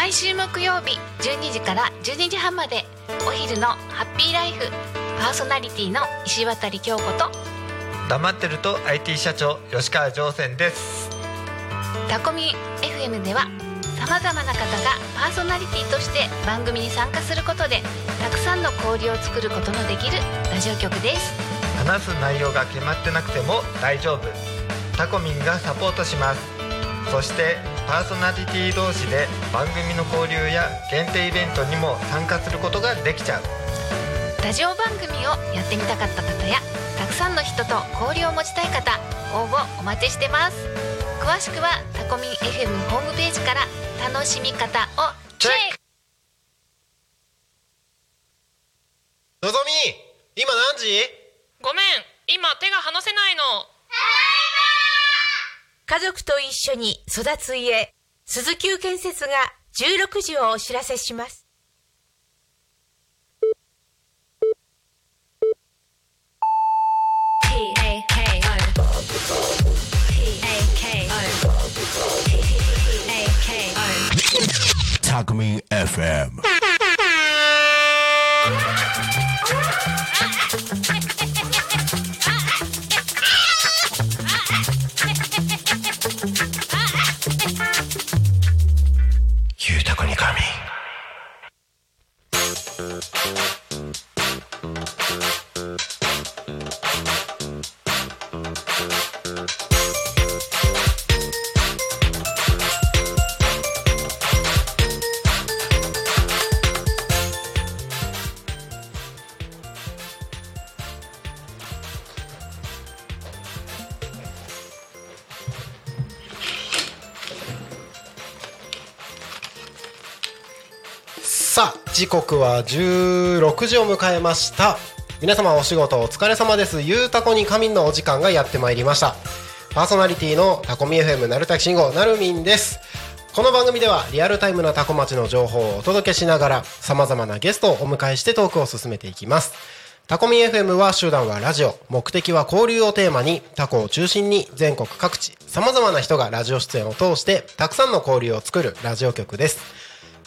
毎週木曜日12時から12時半までお昼のハッピーライフパーソナリティの石渡京子と黙ってると IT 社長吉川上泉です。タコミ FM ではさまざまな方がパーソナリティとして番組に参加することでたくさんの交流を作ることのできるラジオ局です。話す内容が決まってなくても大丈夫。タコミンがサポートします。そしてパーソナリティ同士で番組の交流や限定イベントにも参加することができちゃう。ラジオ番組をやってみたかった方やたくさんの人と交流を持ちたい方応募お待ちしてます。詳しくはタコミン FM ホームページから楽しみ方をチェック。のぞみ今何時？ごめん今手が離せないの家族と一緒に育つ家鈴木建設が16時をお知らせします。タクミン FM さあ時刻は16時を迎えました。皆様お仕事お疲れ様です。ゆうたこに仮眠のお時間がやってまいりました。パーソナリティのタコミ FM なるたきしんごなるみんです。この番組ではリアルタイムなタコ町の情報をお届けしながら様々なゲストをお迎えしてトークを進めていきます。タコミ FM は手段はラジオ。目的は交流をテーマにタコを中心に全国各地様々な人がラジオ出演を通してたくさんの交流を作るラジオ局です。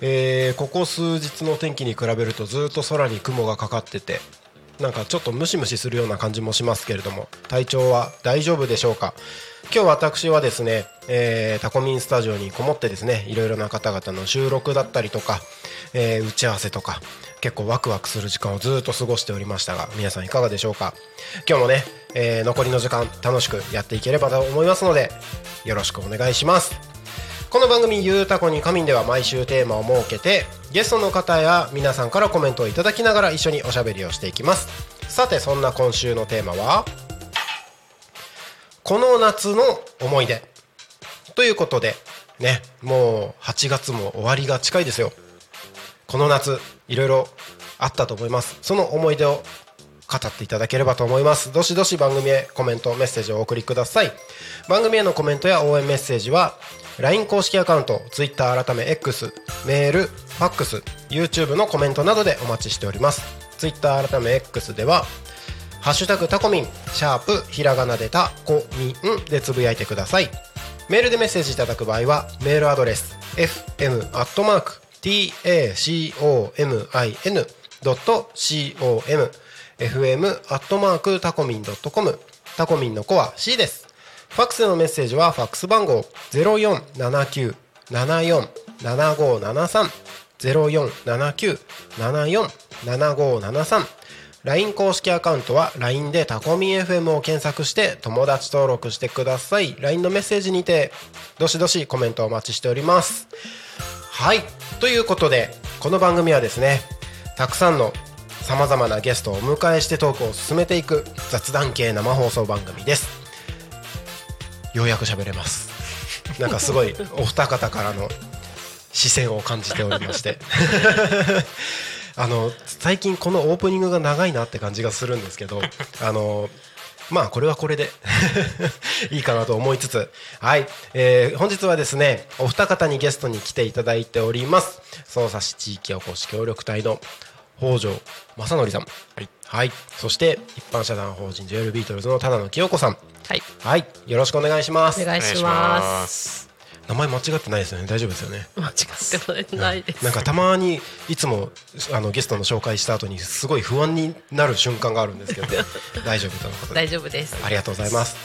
えーここ数日の天気に比べるとずっと空に雲がかかっててなんかちょっとムシムシするような感じもしますけれども体調は大丈夫でしょうか？今日私はですね、えータコミンスタジオにこもってですねいろいろな方々の収録だったりとか、えー打ち合わせとか結構ワクワクする時間をずっと過ごしておりましたが皆さんいかがでしょうか？今日もね、えー残りの時間楽しくやっていければと思いますのでよろしくお願いします。この番組「ゆうたこに仮眠」では毎週テーマを設けてゲストの方や皆さんからコメントをいただきながら一緒におしゃべりをしていきます。さてそんな今週のテーマはこの夏の思い出。ということでねもう8月も終わりが近いですよ。この夏いろいろあったと思います。その思い出を語っていただければと思います。どしどし番組へコメントメッセージをお送りください。番組へのコメントや応援メッセージは LINE 公式アカウント Twitter 改め X メールファックス YouTube のコメントなどでお待ちしております Twitter 改め X ではハッシュタグタコミン、シャープ、ひらがなでタコミンでつぶやいてください。メールでメッセージいただく場合は、メールアドレス、fm.tacomin.com、fm. タコミン .com、タコミンの子は C です。ファックスのメッセージは、ファックス番号0479-747573、0479-747573、LINE 公式アカウントは LINE でタコミン FM を検索して友達登録してください。LINE のメッセージにてどしどしコメントお待ちしております。はい。ということでこの番組はですねたくさんのさまざまなゲストをお迎えしてトークを進めていく雑談系生放送番組です。ようやく喋れます。なんかすごいお二方からの視線を感じておりまして。あの最近このオープニングが長いなって感じがするんですけどあのまあこれはこれで いいかなと思いつつ。はい、えー本日はですねお二方にゲストに来ていただいております。匝瑳市地域おこし協力隊の北条正則さん。はい、そして一般社団法人ジュエルビートルズの只野清子さん。はい、はい。よろしくお願いします。お願いします。名前間違ってないですよね。大丈夫ですよね。間違ってもないです。なんかたまにいつもあのゲストの紹介した後にすごい不安になる瞬間があるんですけど。大丈夫とのことで。大丈夫です。ありがとうございます。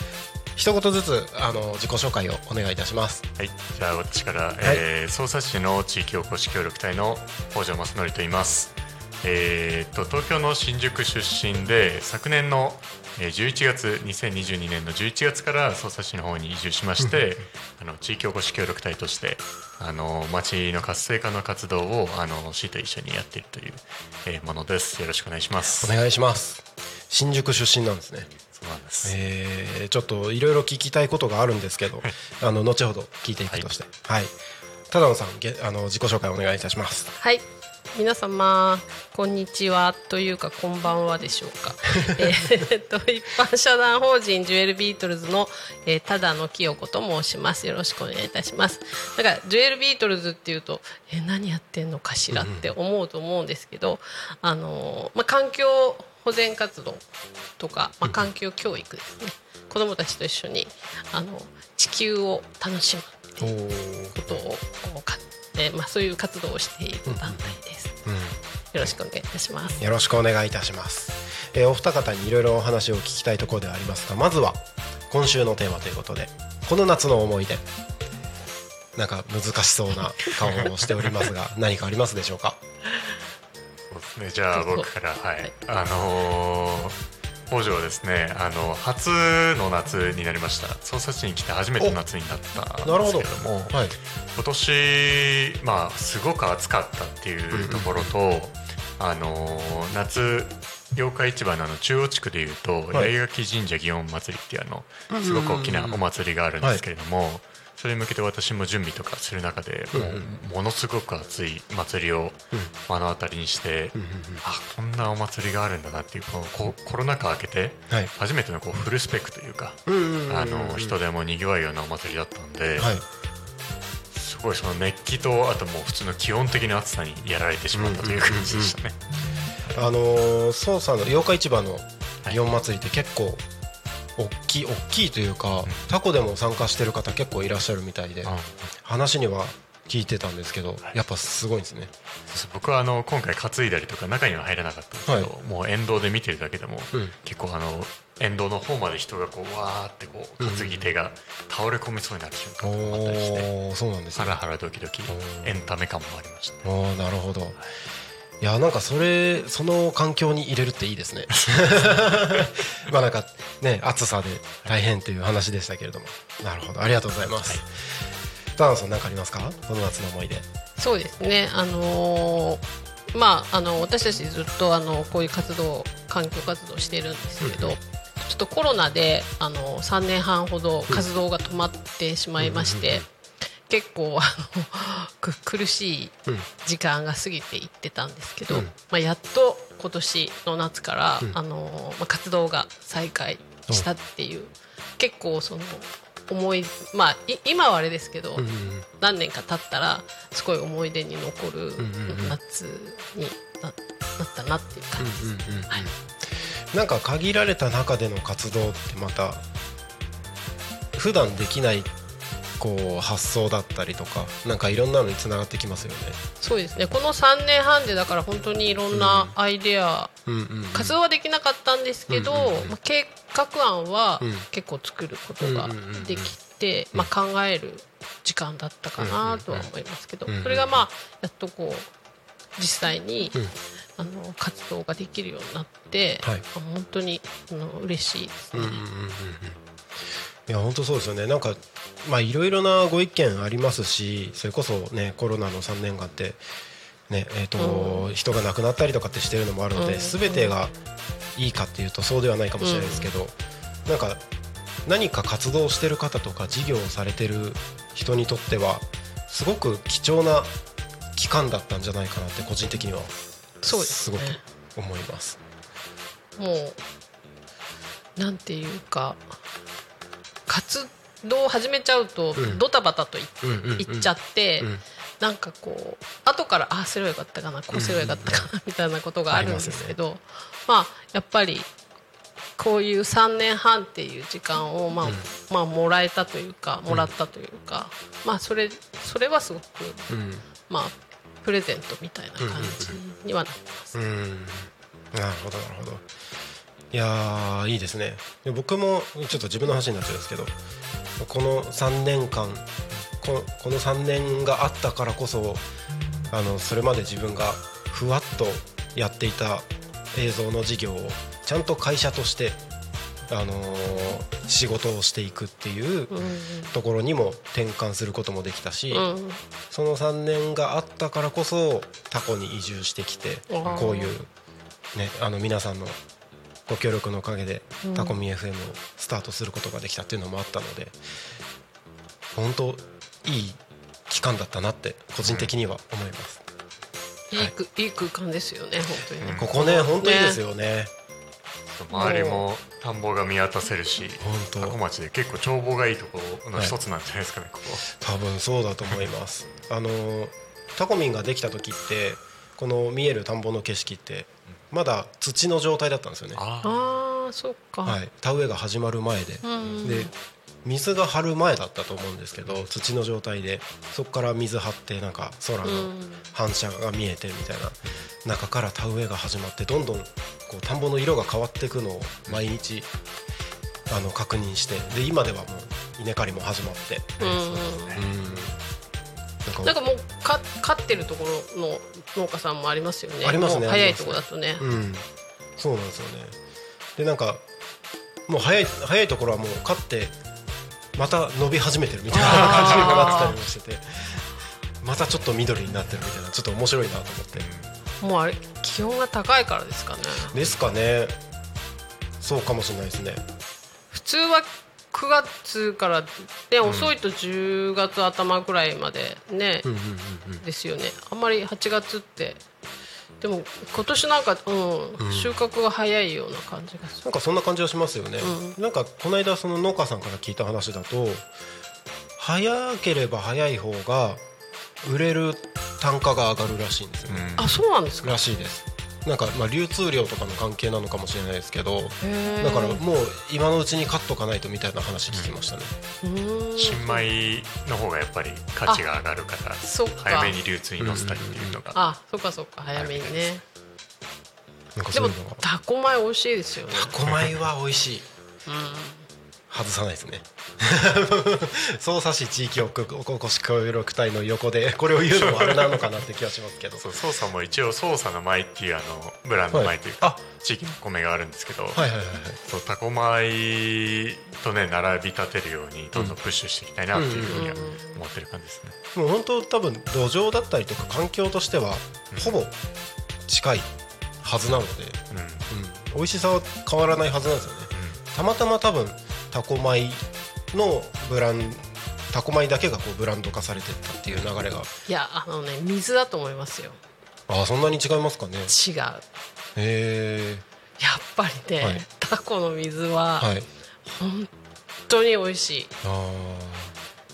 一言ずつあの自己紹介をお願いいたします。はい、じゃあ私から、えー、匝瑳市の地域おこし協力隊の北条正則と言います。えー、と東京の新宿出身で昨年のえー11月2022年の11月から匝瑳市の方に移住しましてあの地域おこし協力隊としてあの町の活性化の活動をあの市と一緒にやっているという、えーものです。よろしくお願いします。お願いします。新宿出身なんですね。そうなんです、えーちょっといろいろ聞きたいことがあるんですけどあの後ほど聞いていくとして。はい。ただ野さんげあの自己紹介お願いいたします。はい。皆様こんにちはというかこんばんはでしょうか。えーっと一般社団法人ジュエルビートルズの、えー、た野清子と申します。よろしくお願いいたします。なんかジュエルビートルズっていうとえー何やってんのかしらって思うと思うんですけど、あのーまあ環境保全活動とか、まあ環境教育ですね。子どもたちと一緒にあの地球を楽しむっていうことをこうか、えーまあ、そういう活動をしている団体です。よろしくお願いいたします。よろしくお願いいたします、えーお二方にいろいろお話を聞きたいところではありますがまずは今週のテーマということでこの夏の思い出。なんか難しそうな顔をしておりますが 何かありますでしょうか？そうですね、じゃあ僕から。はい、あのー北条はですね。あの初の夏になりました。匝瑳市に来て初めての夏になったんですけども。はい。今年まあすごく暑かったっていうところと、あのー夏八日市場のあの中央地区でいうと、はい。八重垣神社祇園祭りっていうあのすごく大きなお祭りがあるんですけれども、それに向けて私も準備とかする中で、ものすごく熱い祭りを目の当たりにして、あこんなお祭りがあるんだなっていうこのココロナ禍明けてはい。初めてのこうフルスペックというか、あの人でもにぎわうようなお祭りだったんで、はい。すごいその熱気とあともう普通の基本的な暑さにやられてしまったという感じでしたね。あのー、捜査の八日市場の祇園祭りって結構大きい大きいというかタコでも参加してる方結構いらっしゃるみたいであ話には聞いてたんですけどやっぱすごいんですね。僕はあの今回担いだりとか中には入れなかったんですけど、はもう沿道で見てるだけでも、うん。結構あの沿道の方まで人がこうわーってこう担ぎ手が倒れ込みそうになる瞬間もあったりして、そうなんですね。ハラハラドキドキエンタメ感もありました。なるほど。いやなんかそれその環境に入れるっていいですね。まあなんかね暑さで大変という話でしたけれども。なるほど。ありがとうございます、田野さん何かありますか？この夏の思い出。そうですね。あのーまああの私たちずっとあのこういう活動環境活動してるんですけど、ちょっとコロナであの3年半ほど活動が止まってしまいまして。結構あのく苦しい時間が過ぎていってたんですけど、うん。まあ、やっと今年の夏から、うん。あのまあ、活動が再開したっていう、結構その思いまあい今はあれですけど、うんうん何年か経ったらすごい思い出に残る夏にななったなっていう感じです。うんうんうんはいなんか限られた中での活動ってまた普段できないこう発想だったりとかなんかいろんなのにつながってきますよね。そうですね。この3年半でだから本当にいろんなアイデア、うんうんうん。活動はできなかったんですけど、うんうんうん。まあ計画案はうん。結構作ることがうんうんうんうんできて、まあ、考える時間だったかなとは思いますけど、うんうんうん。それがまあやっとこう実際に、うん。あの活動ができるようになって、はい。あ本当にあの嬉しいですね。うんうんうんうんいや本当そうですよね。なんかまあいろいろなご意見ありますしそれこそねコロナの3年間ってねえーと人が亡くなったりとかってしてるのもあるので、うん。全てがいいかっていうとそうではないかもしれないですけど、なんか何か活動してる方とか事業をされてる人にとってはすごく貴重な期間だったんじゃないかなって個人的にはすすごくね思います。もうなんていうか活動を始めちゃうとうん。ドタバタとい,、うんうんうん。っちゃって、うん。なんかこう後からああすればよかったかなこうすればよかったかなみたいなことがあるんですけど、まあやっぱりこういう3年半っていう時間を、まあまあもらえたというかもらったというか、まあそれそれはすごくうん。まあプレゼントみたいな感じにはなってます。うん。なるほどなるほどいやーいいですね。で僕もちょっと自分の話になっちゃうんですけどこの3年間ここの3年があったからこそあのそれまで自分がふわっとやっていた映像の事業をちゃんと会社として、あのー仕事をしていくっていうところにも転換することもできたし、うん。その3年があったからこそタコに移住してきてこういう、ね、あの皆さんのご協力のおかげでタコミ FM をスタートすることができたっていうのもあったので本当いい期間だったなって個人的には思います。い。いくいい空間ですよね本当に。ね。ここね本当いいですよね。周りも田んぼが見渡せるし本当。多古町で結構眺望がいいところの一つなんじゃないですかね、ここ。多分そうだと思います。あのタコミンができた時ってこの見える田んぼの景色ってまだ土の状態だったんですよね。あああそっか。はい、田植えが始まる前で、うんで水が張る前だったと思うんですけど土の状態で。そこから水張ってなんか空のうん反射が見えてみたいな。中から田植えが始まってどんどんこう田んぼの色が変わっていくのを毎日あの確認して。で今ではもう稲刈りも始まって。うんうん。うんなんかもうか飼ってるところの農家さんもありますよね。ありますね早いところだとね。うん、そうなんですよね。でなんかもう早い早いところはもう勝ってまた伸び始めてるみたいな感じになってたりもしてて。またちょっと緑になってるみたいなちょっと面白いなと思って。もうあれ気温が高いからですかね。ですかね。そうかもしれないですね。普通は9月からね、遅いと10月頭ぐらいまでね、うんうんうんうん。ですよね。あんまり8月ってでも今年なんか、うん収穫が早いような感じがする。なんかそんな感じはしますよね、なんかこの間その農家さんから聞いた話だと早ければ早い方が売れる単価が上がるらしいんですよね、あそうなんですか？らしいですなんかまあ流通量とかの関係なのかもしれないですけどだからもう今のうちに買っとかないとみたいな話聞きましたね、新米の方がやっぱり価値が上がるから早めに流通に乗せたりっていうのが、あそっかそっか。早めにね。でもタコ米美味しいですよね。タコ米は美味しい。うん。外さないですね匝瑳市地域おこし協力隊の横でこれを言うのもあれなのかなって気がしますけど。そう操作も一応操作の米っていうあのブランド米というか、地域の米があるんですけど、はいはいはいはい。そうタコ米とね並び立てるようにどんどんプッシュしていきたいなっていうふうには思ってる感じですね。もう本当多分土壌だったりとか環境としてはほぼ近いはずなので、うん。うん、美味しさは変わらないはずなんですよね、たまたま多分タコ米のブランタコ米だけがこうブランド化されてったっていう流れが。いやあのね水だと思いますよ。ああそんなに違いますかね。違う。やっへえぱりね、はい。タコの水ははい。本当に美味しい。あ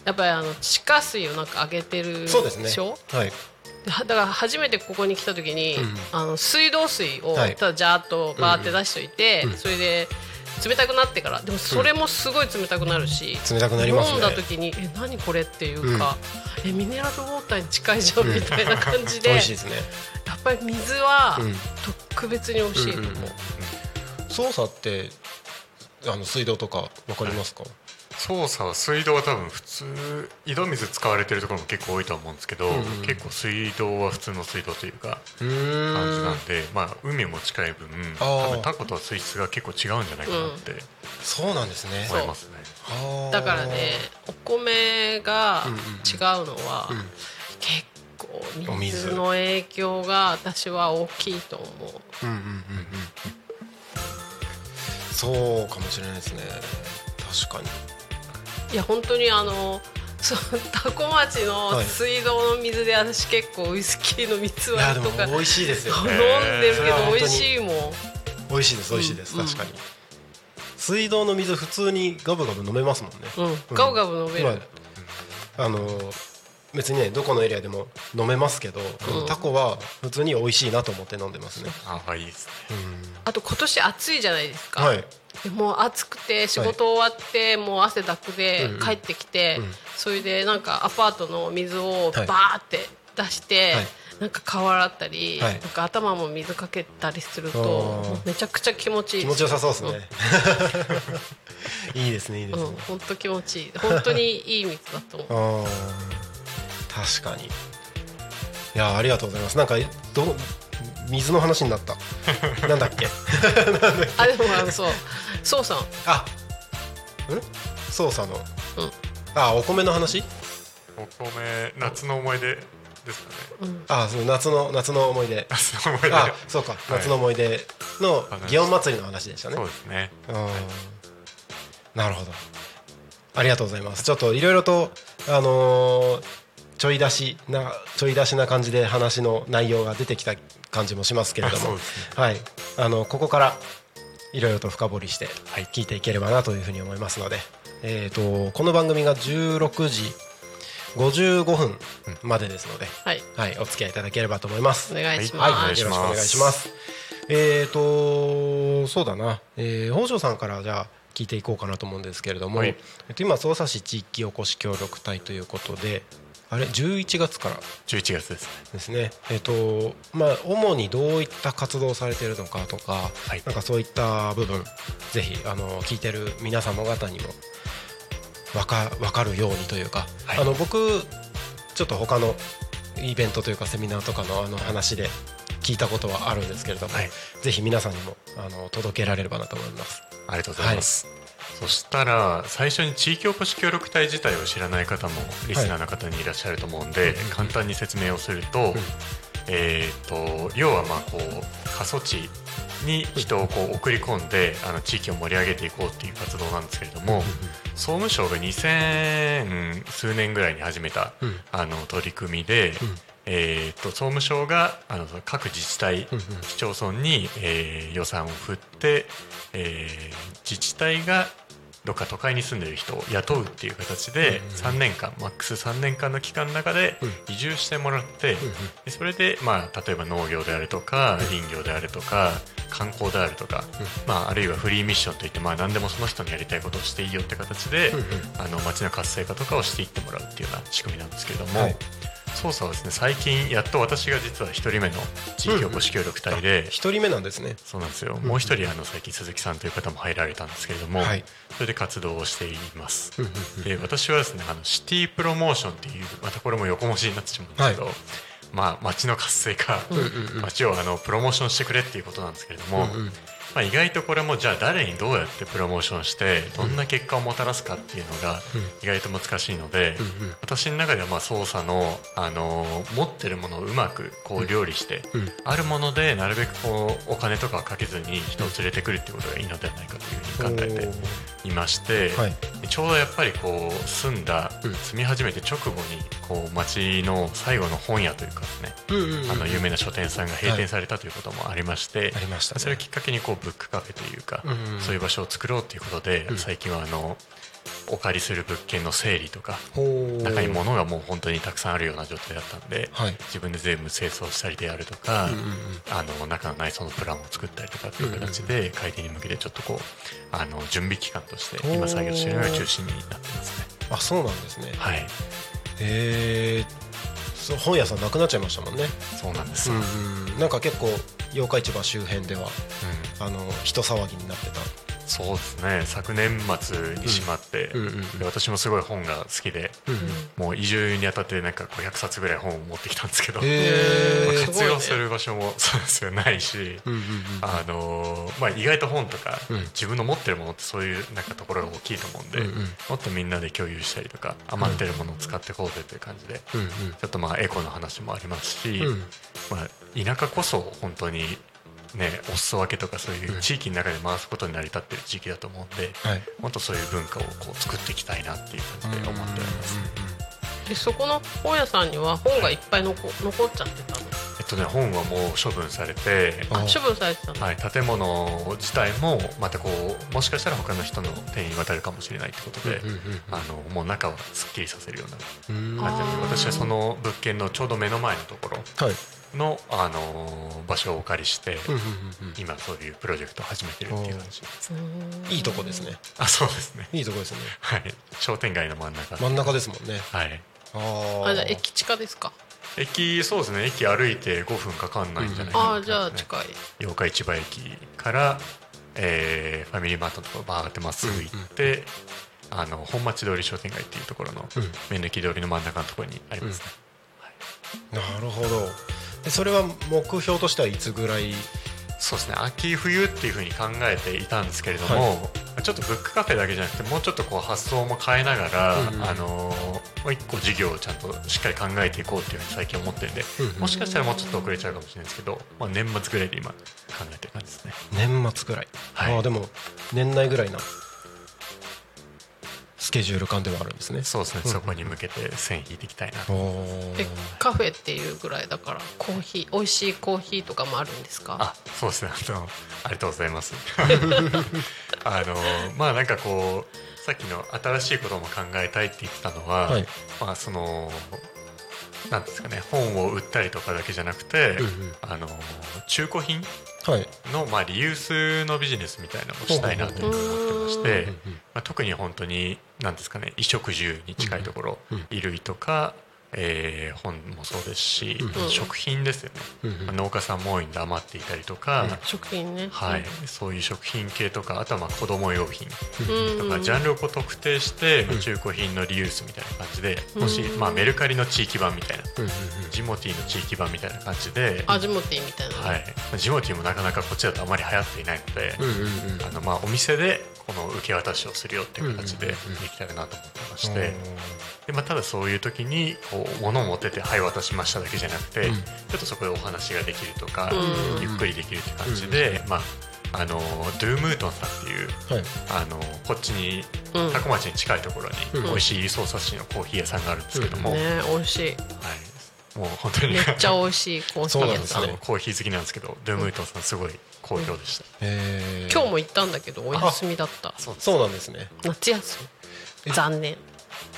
やっぱりあの地下水をなんか上げてるあそうですね。しょ？はい。だから初めてここに来た時に、うんあの水道水をはい。ただジャーっとバーって出しといて、うんうん。それで冷たくなってから。でもそれもすごい冷たくなるし、冷たくなりますね。飲んだ時にえ何これっていうか、えミネラルウォーターに近いじゃんみたいな感じで、美味しいですね。やっぱり水はうん。特別に美味しいと思う、うんうん。操作ってあの水道とかわかりますか、操作は水道は多分普通井戸水使われてるところも結構多いと思うんですけど、んうん。結構水道は普通の水道というかうー。ん感じなんで、まあ海も近い分多分タコとは水質が結構違うんじゃないかなってそうなんですね。思いますね。はあだからねお米がうんうんうん。違うのは、うん。結構水の影響が私は大きいと思う。うんうんうんうん。そうかもしれないですね。確かにいや本当にあのそう多古町の水道の水で私結構ウイスキーの三つ割りとか。も美味しいですよ飲んねでるけど美味しいもん。美味しいです美味しいです、うん。確かに。水道の水普通にガブガブ飲めますもんね、うん。ガブガブ飲める、まあ、あの別にねどこのエリアでも飲めますけど、タコは普通に美味しいなと思って飲んでますね、ああいいですね。あと今年暑いじゃないですか、はい。でもう暑くて仕事終わってもう汗だくでうんうん。帰ってきて、うん。それでなんかアパートの水をバはい。ーって出して、はい。なんか顔洗ったり、はい。なんか頭も水かけたりするとめちゃくちゃ気持ちいい気持ちよさそう ですね、いいですねいいですね。うん、本当気持ちいい。本当にいい水だと思う確かに。いやありがとうございます。なんかど水の話になった。なんだっけ？あでもあのそう。そうさん。あん？操作の、うん。あお米の話？お米夏の思い出ですかね。あそう夏の夏の思い出。夏の思い出。あそうか、夏の思い出の祇園祭りの話でしたね。そうですね。うん。なるほど。ありがとうございます。ちょっといろいろとあのーちょい出しなちょい出しな感じで話の内容が出てきた感じもしますけれども、ね。はい。あのここからいろいろと深掘りしてはい聞いていければなというふうに思いますので、えー、とこの番組が16時55分までですので、はい。はい、お付き合いいただければと思います。お願いします、はい、よろしくお願いします。えーとそうだな、えー、北条さんからじゃあ聞いていこうかなと思うんですけれども、はい。えっと今匝瑳市地域おこし協力隊ということで、あれ11月から？11月です。ねですね。えっとまあ主にどういった活動をされているのかとか、はい。なんかそういった部分ぜひあの聞いてる皆様方にもわかわかるようにというか、はい。あの僕ちょっと他のイベントというかセミナーとかのあの話で聞いたことはあるんですけれども、はい。ぜひ皆さんにもあの届けられればなと思います。ありがとうございます、そしたら最初に地域おこし協力隊自体を知らない方もリスナーの方にいらっしゃると思うんで、簡単に説明をすると,、えー、と要はまあこう過疎地に人をこう送り込んであの地域を盛り上げていこうっていう活動なんですけれども、総務省が2000数年ぐらいに始めた、うん。あの取り組みで、えー、と総務省があの各自治体、市町村に、えー予算を振って、えー自治体がどっか都会に住んでる人を雇うっていう形で3年間マックス3年間の期間の中で移住してもらってでそれで、まあ、例えば農業であるとか林業であるとか観光であるとか、まあ、あるいはフリーミッションといって、まあ、何でもその人のやりたいことをしていいよって形であの街の活性化とかをしていってもらうっていうような仕組みなんですけれども。はい操作はですね。最近やっと私が実は一人目の地域おこし協力隊で、一人目なんですね。そうなんですよ、もう一人あの最近鈴木さんという方も入られたんですけれども、はい。それで活動をしています、うんうんうん。で私はですねあのシティプロモーションっていうまたこれも横文字になってしまうんですけど、はい。まあ街の活性化、うんうん。街をあのプロモーションしてくれっていうことなんですけれども、うんうんまあ、意外とこれもじゃあ誰にどうやってプロモーションしてどんな結果をもたらすかっていうのが意外と難しいので、私の中ではまあ操作の、あのー持ってるものをうまくこう料理して、うん。あるものでなるべくこうお金とかをかけずに人を連れてくるっていうことがいいのではないかというふうに考えていまして、はい。ちょうどやっぱりこう住んだ、うん。住み始めて直後にこう町の最後の本屋というかですね、あの有名な書店さんが閉店されたということもありまして、それをきっかけにこうブックカフェというか、うん。うんそういう場所を作ろうということで、うん。最近はあのお借りする物件の整理とか中に物がもう本当にたくさんあるような状態だったんで、はい。自分で全部清掃したりであるとか、うんうんうん。あの中の内装のプランを作ったりとかっていう形で開店に向けてちょっとこうあの準備期間として今作業しているのが中心になってますね。あそうなんですね。はい、へえそう本屋さんなくなっちゃいましたもんね。そうなんですよ。うんうんなんか結構八日市場周辺ではうんあの人騒ぎになってた。そうですね。昨年末に閉まって、うんうんうん。で私もすごい本が好きで、もう移住にあたってなんか500冊ぐらい本を持ってきたんですけど、まあ活用する場所もそうですよないし、うんうんうん。あのーまあ、意外と本とか、うん。自分の持ってるものってそういうなんかところが大きいと思うんで、うんうん。もっとみんなで共有したりとか余ってるものを使っていこうぜという感じで、うんうん。ちょっとまあエコの話もありますし、うん。まあ、田舎こそ本当にねお裾分けとかそういう地域の中で回すことに成り立ってる地域だと思うんで、はい。もっとそういう文化をこう作っていきたいなっていう感じで思っております。でそこの本屋さんには本がいっぱい残残っちゃってたの？えっとね本はもう処分されてあ処分されてたの、はい、建物自体もまたこうもしかしたら他の人の手に渡るかもしれないってことで、あのもう中はすっきりさせるような感じで私はその物件のちょうど目の前のところはいの、あの場所をお借りして、うんうんうん今そういうプロジェクトを始めてるっていう感じ。う。んいいとこですね。あそうですね。いいとこですね。はい。商店街の真ん中。真ん中ですもんね。はい。ああじゃあ駅地下ですか？駅そうですね。駅歩いて5分かかんないんじゃないかなああじゃあ近い。八日市場駅から、えーファミリーマートのところバーってまっすぐ行って、あの本町通り商店街っていうところのうん。目抜き通りの真ん中のところにありますね、なるほどでそれは目標としてはいつぐらい？そうですね。秋冬っていうふうに考えていたんですけれども、ちょっとブックカフェだけじゃなくてもうちょっとこう発想も変えながら、うんうん。あのーもう一個事業をちゃんとしっかり考えていこうっていうふうに最近思ってるんで、うんうん。もしかしたらもうちょっと遅れちゃうかもしれないですけど、まあ、年末ぐらいで今考えてる感じですね。年末ぐらい、はい。ああでも年内ぐらいなスケジュール感ではあるんですね。そうですね、うん。そこに向けて線引いていきたいな。おー。えカフェっていうぐらいだからコーヒー美味しいコーヒーとかもあるんですか？あそうですね。あのありがとうございます。あのまあなんかこうさっきの新しいことも考えたいって言ってたのは、はい。まあそのなんですかね本を売ったりとかだけじゃなくて、うんうん。あの中古品はい。の、まあ、リユースのビジネスみたいなのをしたいなというふうに思ってまして、まあ、特に本当に何ですかね衣食住に近いところ、衣類とか、えー本もそうですし、うん。食品ですよね、うんうん。まあ農家さんも多いんで余っていたりとか、食品ね。はい、そういう食品系とかあとはまあ子供用品うん。とか、ジャンルをこう特定して、うん。中古品のリユースみたいな感じで、うん。もし、まあ、メルカリの地域版みたいなうんうんジモティーの地域版みたいな感じで、アジモティみたいな、はい、まあジモティーもなかなかこっちだとあまり流行っていないので、うんうんうん。あのまあお店でこの受け渡しをするよっていう形ででうんうんうんうん。きたらなと思ってまして、でまあ、ただそういう時にこう物を持ってて「はい渡しました」だけじゃなくて、うん。ちょっとそこでお話ができるとか、うん。ゆっくりできるって感じで、まああのドゥームートンさんっていうはい。あのこっちにうん。多古町に近いところうん。に美味しい操作士のコーヒー屋さんがあるんですけども、はい、ね美味しい。もう本当にめっちゃ美味しいコーヒー屋さん。あのコーヒー好きなんですけどドゥームートンさんすごい好評でした、えー。今日も行ったんだけどお休みだった。そうなんですね。夏休み。残念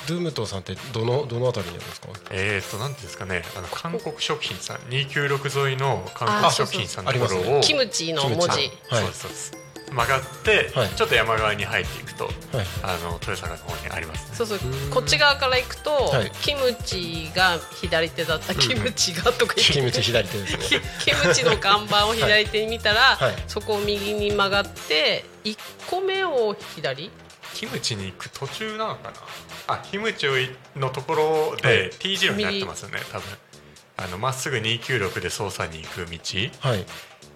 ドゥームトンさんってどのどのあたりにあるんですか？えーとなんていうんですかね。あの韓国食品さん296沿いの韓国食品さんのところをキムチの文字。はい。そうですそうです。曲がって、はい。ちょっと山側に入っていくとはい。あの豊坂の方にあります。ねそうそうこっち側から行くと、はい。キムチが左手だったキムチがとか言って。キムチ左手ですね。キムチの看板を左手に見たら、はい。そこを右に曲がって1個目を左？キムチに行く途中なのかな？あキムチのところで T 字路になってますよね多分。あのまっすぐ296で操作に行く道はい。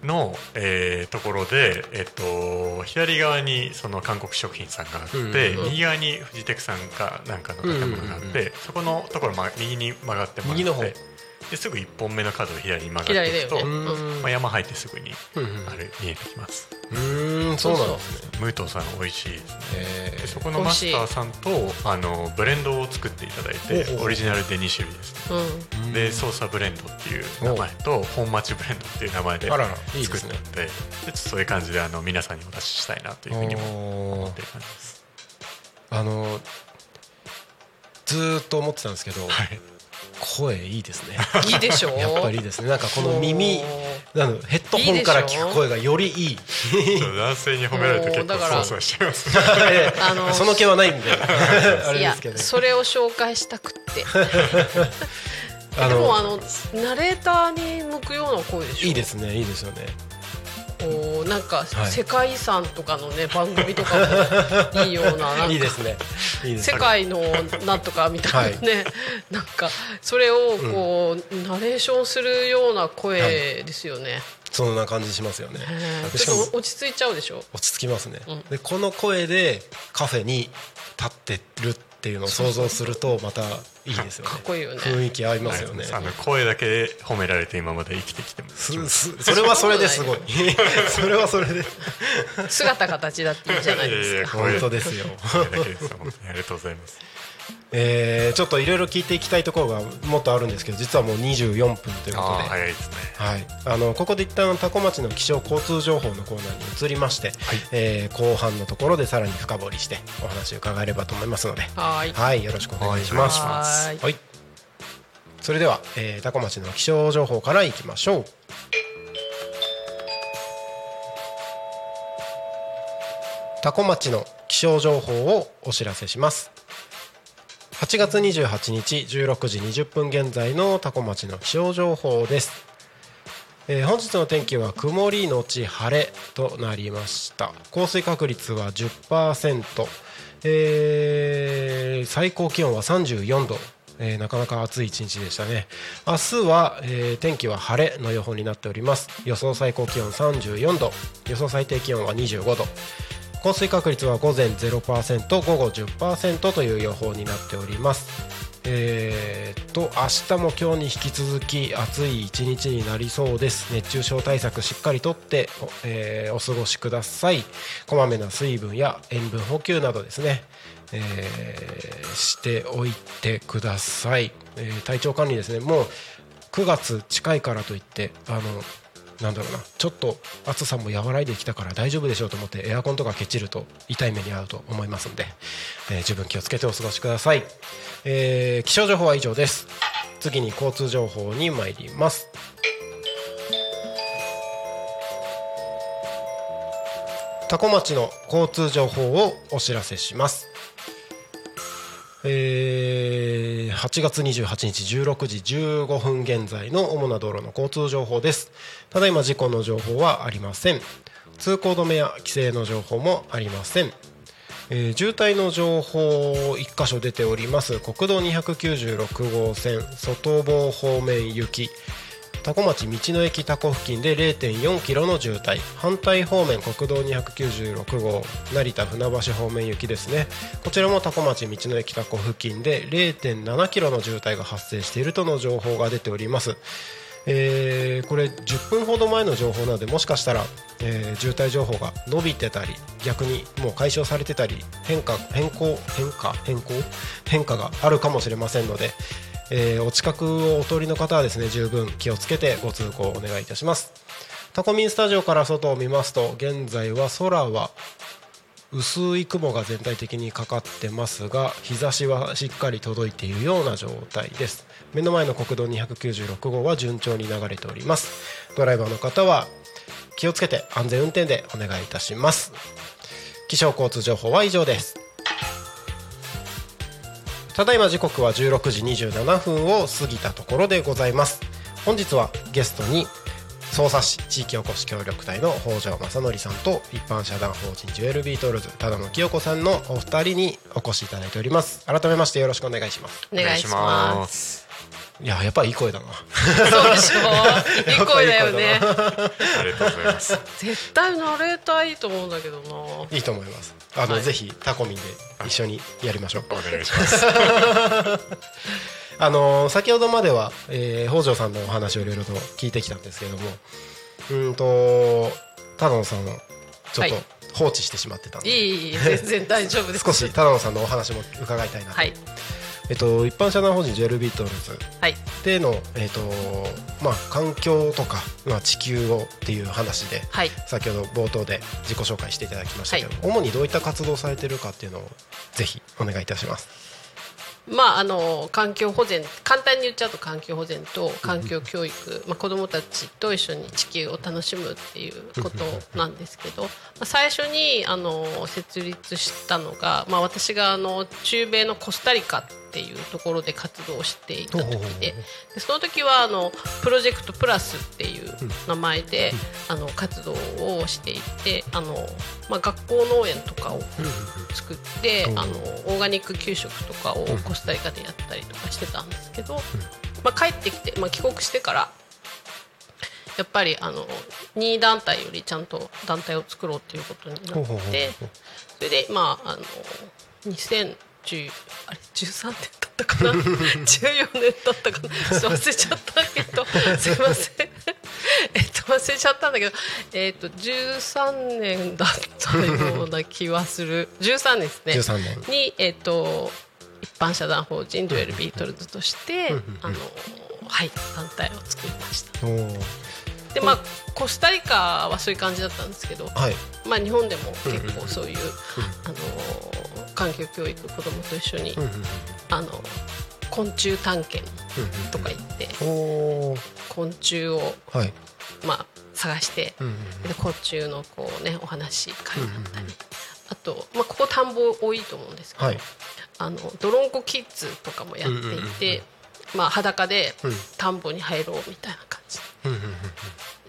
の、えーところで、えっと、左側にその韓国食品さんがあって、右側にフジテクさんかなんかの建物があって、そこのところ、ま、右に曲がってもらっですぐ1本目の角を左に曲がっていくと、ねうんまあ、山入ってすぐにあれ見えてきます。うーんそうなんですねムー。トンさん美味しいですねそこのマスターさんとあのブレンドを作っていただいてオリジナルで2種類です。ねうん。でソーサブレンドっていう名前と本町ブレンドっていう名前で作ってってでちょっとそういう感じであの皆さんにお出ししたいなというふうにも思ってる感じです。あのずーっと思ってたんですけどはい声いいですね。いいでしょ？やっぱりいいですね。なんかこの耳もなのヘッドホンから聞く声がよりいい。男性に褒められると結構もうだから。そうそうしちゃいますええあのその気はないんで。あういやれですけど。それを紹介したくって。あでもあののナレーターに向くような声でしょ？いいですねいいですよねこうなんかはい。世界遺産とかのね番組とかも いいようないいですね。世界のなんとかみたいなね、なんかそれをこう、ナレーションするような声ですよね。そんな感じしますよね。え。ーしかもちょっと落ち着いちゃうでしょ？落ち着きますね、うん。でこの声でカフェに立ってるっていうのを想像するとまたいいですよね。かっこいいよね。雰囲気合いますよね、あの声だけで褒められて今まで生きてきてます。すすそれはそれですごい。それはそれで。姿形だっていいじゃないですか。いやいやいや本当ですよ。声だけです。本当にありがとうございますえーちょっといろいろ聞いていきたいところがもっとあるんですけど実はもう24分ということで早いですねはい、あのここで一旦多古町の気象交通情報のコーナーに移りまして、えー後半のところでさらに深掘りしてお話を伺えればと思いますので、はいはい、よろしくお願いします。はいはい。それでは、えー、多古町の気象情報からいきましょう。多古町の気象情報をお知らせします。8月28日16時20分現在の多古町の気象情報です。えー本日の天気は曇りのち晴れとなりました。降水確率は10%、えー最高気温は34度、えーなかなか暑い一日でしたね。明日は、えー天気は晴れの予報になっております。予想最高気温34度。予想最低気温は25度。降水確率は午前0%午後10%という予報になっております。えーっと明日も今日に引き続き暑い一日になりそうです。熱中症対策しっかりとってお,、えーお過ごしください。こまめな水分や塩分補給などですね、えーしておいてください、えー体調管理ですね。もう9月近いからといってあのなんだろうな。ちょっと暑さも和らいできたから大丈夫でしょうと思ってエアコンとかケチると痛い目に遭うと思いますので、えー十分気をつけてお過ごしください、えー気象情報は以上です。次に交通情報に参ります。多古町の交通情報をお知らせします。えー8月28日16時15分現在の主な道路の交通情報です。ただいま事故の情報はありません。通行止めや規制の情報もありません。えー渋滞の情報1箇所出ております国道296号線外房方面行き。多古町道の駅多古付近で0.4キロの渋滞。反対方面国道296号成田船橋方面行きですね。こちらも多古町道の駅多古付近で0.7キロの渋滞が発生しているとの情報が出ております。えーこれ10分ほど前の情報なのでもしかしたら、えー渋滞情報が伸びてたり逆にもう解消されてたり変化変更変化変更？変化があるかもしれませんので、えーお近くをお通りの方はですね十分気をつけてご通行お願いいたします。タコミンスタジオから外を見ますと現在は空は薄い雲が全体的にかかってますが日差しはしっかり届いているような状態です。目の前の国道296号は順調に流れております。ドライバーの方は気をつけて安全運転でお願いいたします。気象交通情報は以上です。ただいま時刻は16時27分を過ぎたところでございます。本日はゲストに匝瑳市地域おこし協力隊の北条正則さんと一般社団法人ジュエルビートルズただの清子さんのお二人にお越しいただいております。改めましてよろしくお願いします。お願いします。いややっぱりいい声だな。そうでしょいい声だよね。ありがとうございます絶対ナレーターいいと思うんだけどな。いいと思います。あの、はい。ぜひタコミンで一緒にやりましょう。お願いします。あのー先ほどまでは、えー北条さんのお話をいろいろと聞いてきたんですけどもうーんとただのさんをちょっとはい。放置してしまってたんで、いいいい全然大丈夫です。少しただのさんのお話も伺いたいなと、はいえっと、一般社団法人ジェルビートルズはい。での、えっとまあ、環境とか、まあ、地球をっていう話ではい。先ほど冒頭で自己紹介していただきましたけど、はい。主にどういった活動をされてるかっていうのをぜひお願いいたします。まあ、あの環境保全簡単に言っちゃうと環境保全と環境教育、まあ、子どもたちと一緒に地球を楽しむっていうことなんですけど、まあ、最初にあの設立したのが、まあ、私があの中米のコスタリカっていうところで活動していた時ででその時はあのプロジェクトプラスっていう名前で、あの活動をしていてあの、まあ、学校農園とかを作って、あのオーガニック給食とかをコスタリカでやったりとかしてたんですけど、まあ、帰ってきて、まあ、帰国してからやっぱりあの2団体よりちゃんと団体を作ろうっていうことになってそれでまああの2010あれ13年だったかな？14年だったかな？忘れちゃったけど。すいません。えっと忘れちゃったんだけど。えっと13年だったような気はする。13年ですね。13年。に、えっと一般社団法人デュエルビートルズとして、あのはい団体を作りました。でまあコスタリカはそういう感じだったんですけど、はい。まあ、日本でも結構そういう、あの環境教育子どもと一緒に、あの昆虫探検とか行って、おー。昆虫を、はい。まあ、探して、うんうんで昆虫のこう、ね、お話会だったり、あと、まあ、ここ田んぼ多いと思うんですけど、はい。あのドロンコキッズとかもやっていて、まあ、裸でうん。田んぼに入ろうみたいな感じ。で。うんうんうん。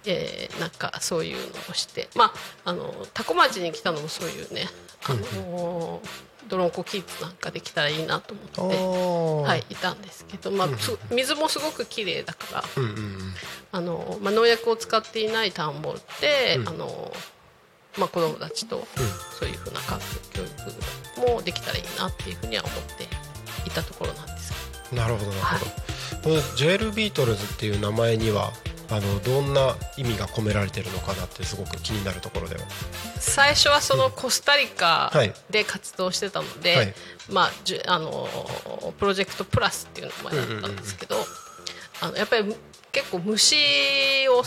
えーなんかそういうのをしてまああの多古町に来たのもそういうねあの、ドロンコキッズなんかできたらいいなと思って、はい、いたんですけど、まあ、す水もすごく綺麗だからうんうんうん。あの、まあ、農薬を使っていない田んぼで、あのまあ、子どもたちとそういうふうな環境教育もできたらいいなっていうふうには思っていたところなんですけど。なるほどなるほど、このジュエルビートルズっていう名前にはあのどんな意味が込められてるのかなってすごく気になるところでは。最初はそのコスタリカはい。で活動してたので、はい。まあじゅあのプロジェクトプラスっていう名前だったんですけど、あのやっぱり結構虫を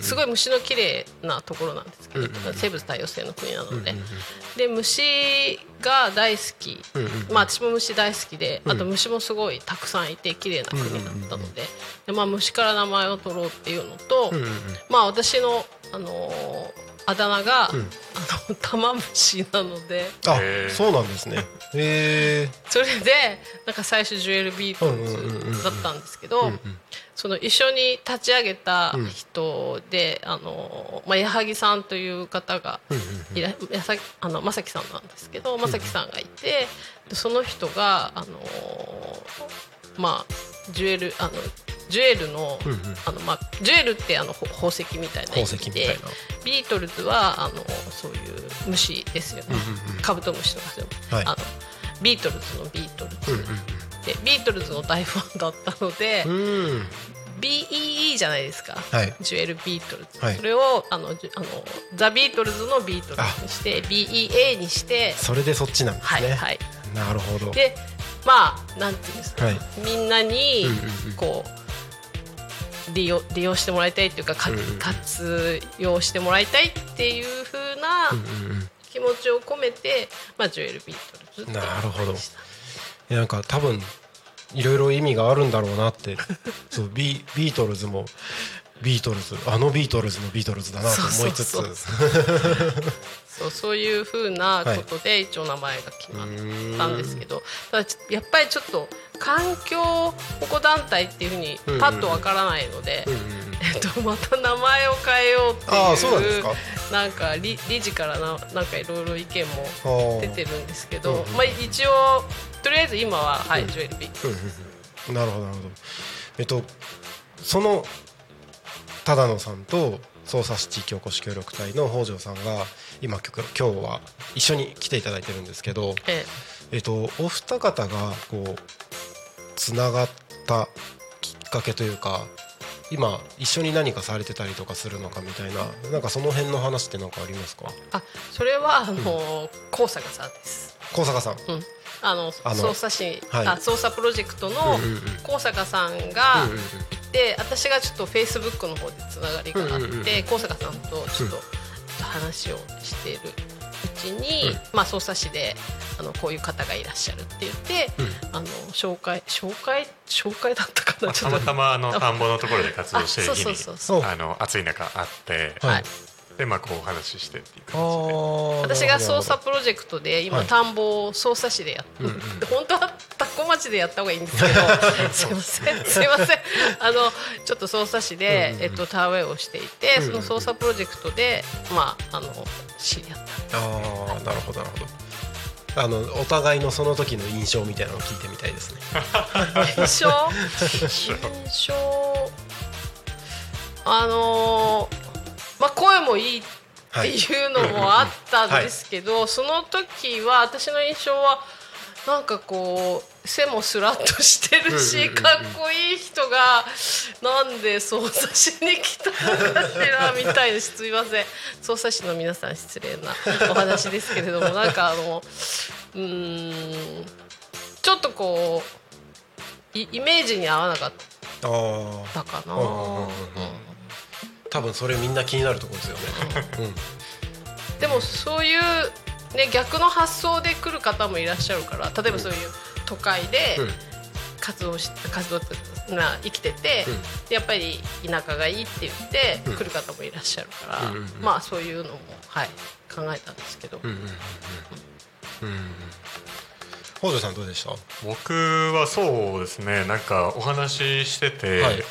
すごい虫の綺麗なところなんですけど、生物多様性の国なので、で虫が大好き、まあ私も虫大好きで、あと虫もすごいたくさんいて綺麗な国だったので、でまあ虫から名前を取ろうっていうのと、まあ私のあのーあだ名が、あの玉虫なので。あそうなんですね。へえそれでなんか最初ジュエルビートルズだったんですけどその一緒に立ち上げた人で、あのまあ、矢作さんという方がいら矢作あの正樹さんなんですけど正樹さんがいてでその人があのまあジュエルあのジュエルの,、あのまあ、ジュエルってあのほ宝石みたいな意宝石味でビートルズはあのそういう虫ですよね、カブトムシとかそういう、はい。あのビートルズのビートルズ、でビートルズの大ファンだったので、うん。BEE じゃないですか、はい。ジュエルビートルズ、はい。それをあのあのザ・ビートルズのビートルズにして BEA にしてそれでそっちなんですね、はいはい。なるほど。でまあなんていうんですか、はい。みんなにこう利用利用してもらいたいっていうか活用してもらいたいっていうふうな気持ちを込めて、まあ、ジュエルビートルズっていうなるほどなんか多分いろいろ意味があるんだろうなって。そうビビートルズもビートルズあのビートルズのビートルズだなと思いつつ。そうそういうふうなことで一応名前が決まったんですけど、ただやっぱりちょっと環境保護団体っていうふうにパッとわからないので、えっと、また名前を変えようっていうなんか？理理事からななんかいろいろ意見も出てるんですけど、まあ、一応とりあえず今は、はいジュエルビーなるほどなるほど。えっとその只野さんと匝瑳市地域おこし協力隊の北条さんが今今日今日は一緒に来ていただいてるんですけど、ええ。っと、お二方がこうつながったきっかけというか今一緒に何かされてたりとかするのかみたいななんかその辺の話って何かありますか？あそれはあの高坂さんです。高坂さん。うんあの捜査市、はい。あ捜査プロジェクトのうんうんうん。高坂さんがうんうんうん。いて、私がちょっとフェイスブックの方でつながりがあって、うんうんうん高坂さんとちょっと話をしているうちに、まあ捜査市であのこういう方がいらっしゃるって言って、あの紹介紹介紹介だったかな、まあちょっと。たまたまあの田んぼのところで活動してるそうそうそうにあの暑い中あって、はいでまあこうお話ししてっていうあ感じで。ー私が捜査プロジェクトで今はい。田んぼを捜査市でやって、本当は田子町でやった方がいいんですけど すいませんすいません。あのちょっと捜査市で、えっと、田植えをしていて、その捜査プロジェクトでまああの知り合った。あーなるほどなるほど。あのお互いのその時の印象みたいなのを聞いてみたいですね。印象？印象？あのーまあ声もいいっていうのもあったんですけど、その時は私の印象はなんかこう背もスラッとしてるし、かっこいい人がなんで捜査しに来たのかしらみたいですすいません。捜査士の皆さん失礼なお話ですけれどもなんかあのうーんちょっとこういイメージに合わなかったかな、多分それみんな気になるところですよね。でもそういう、ね、逆の発想で来る方もいらっしゃるから例えばそういう都会でうん。活動し活動が生きてて、うん。でやっぱり田舎がいいって言ってうん。来る方もいらっしゃるから、うんうんうん。まあそういうのも、はい、考えたんですけど、うんうんうんうん。うん。北条さんどうでした？僕はそうですねなんかお話ししてて、はい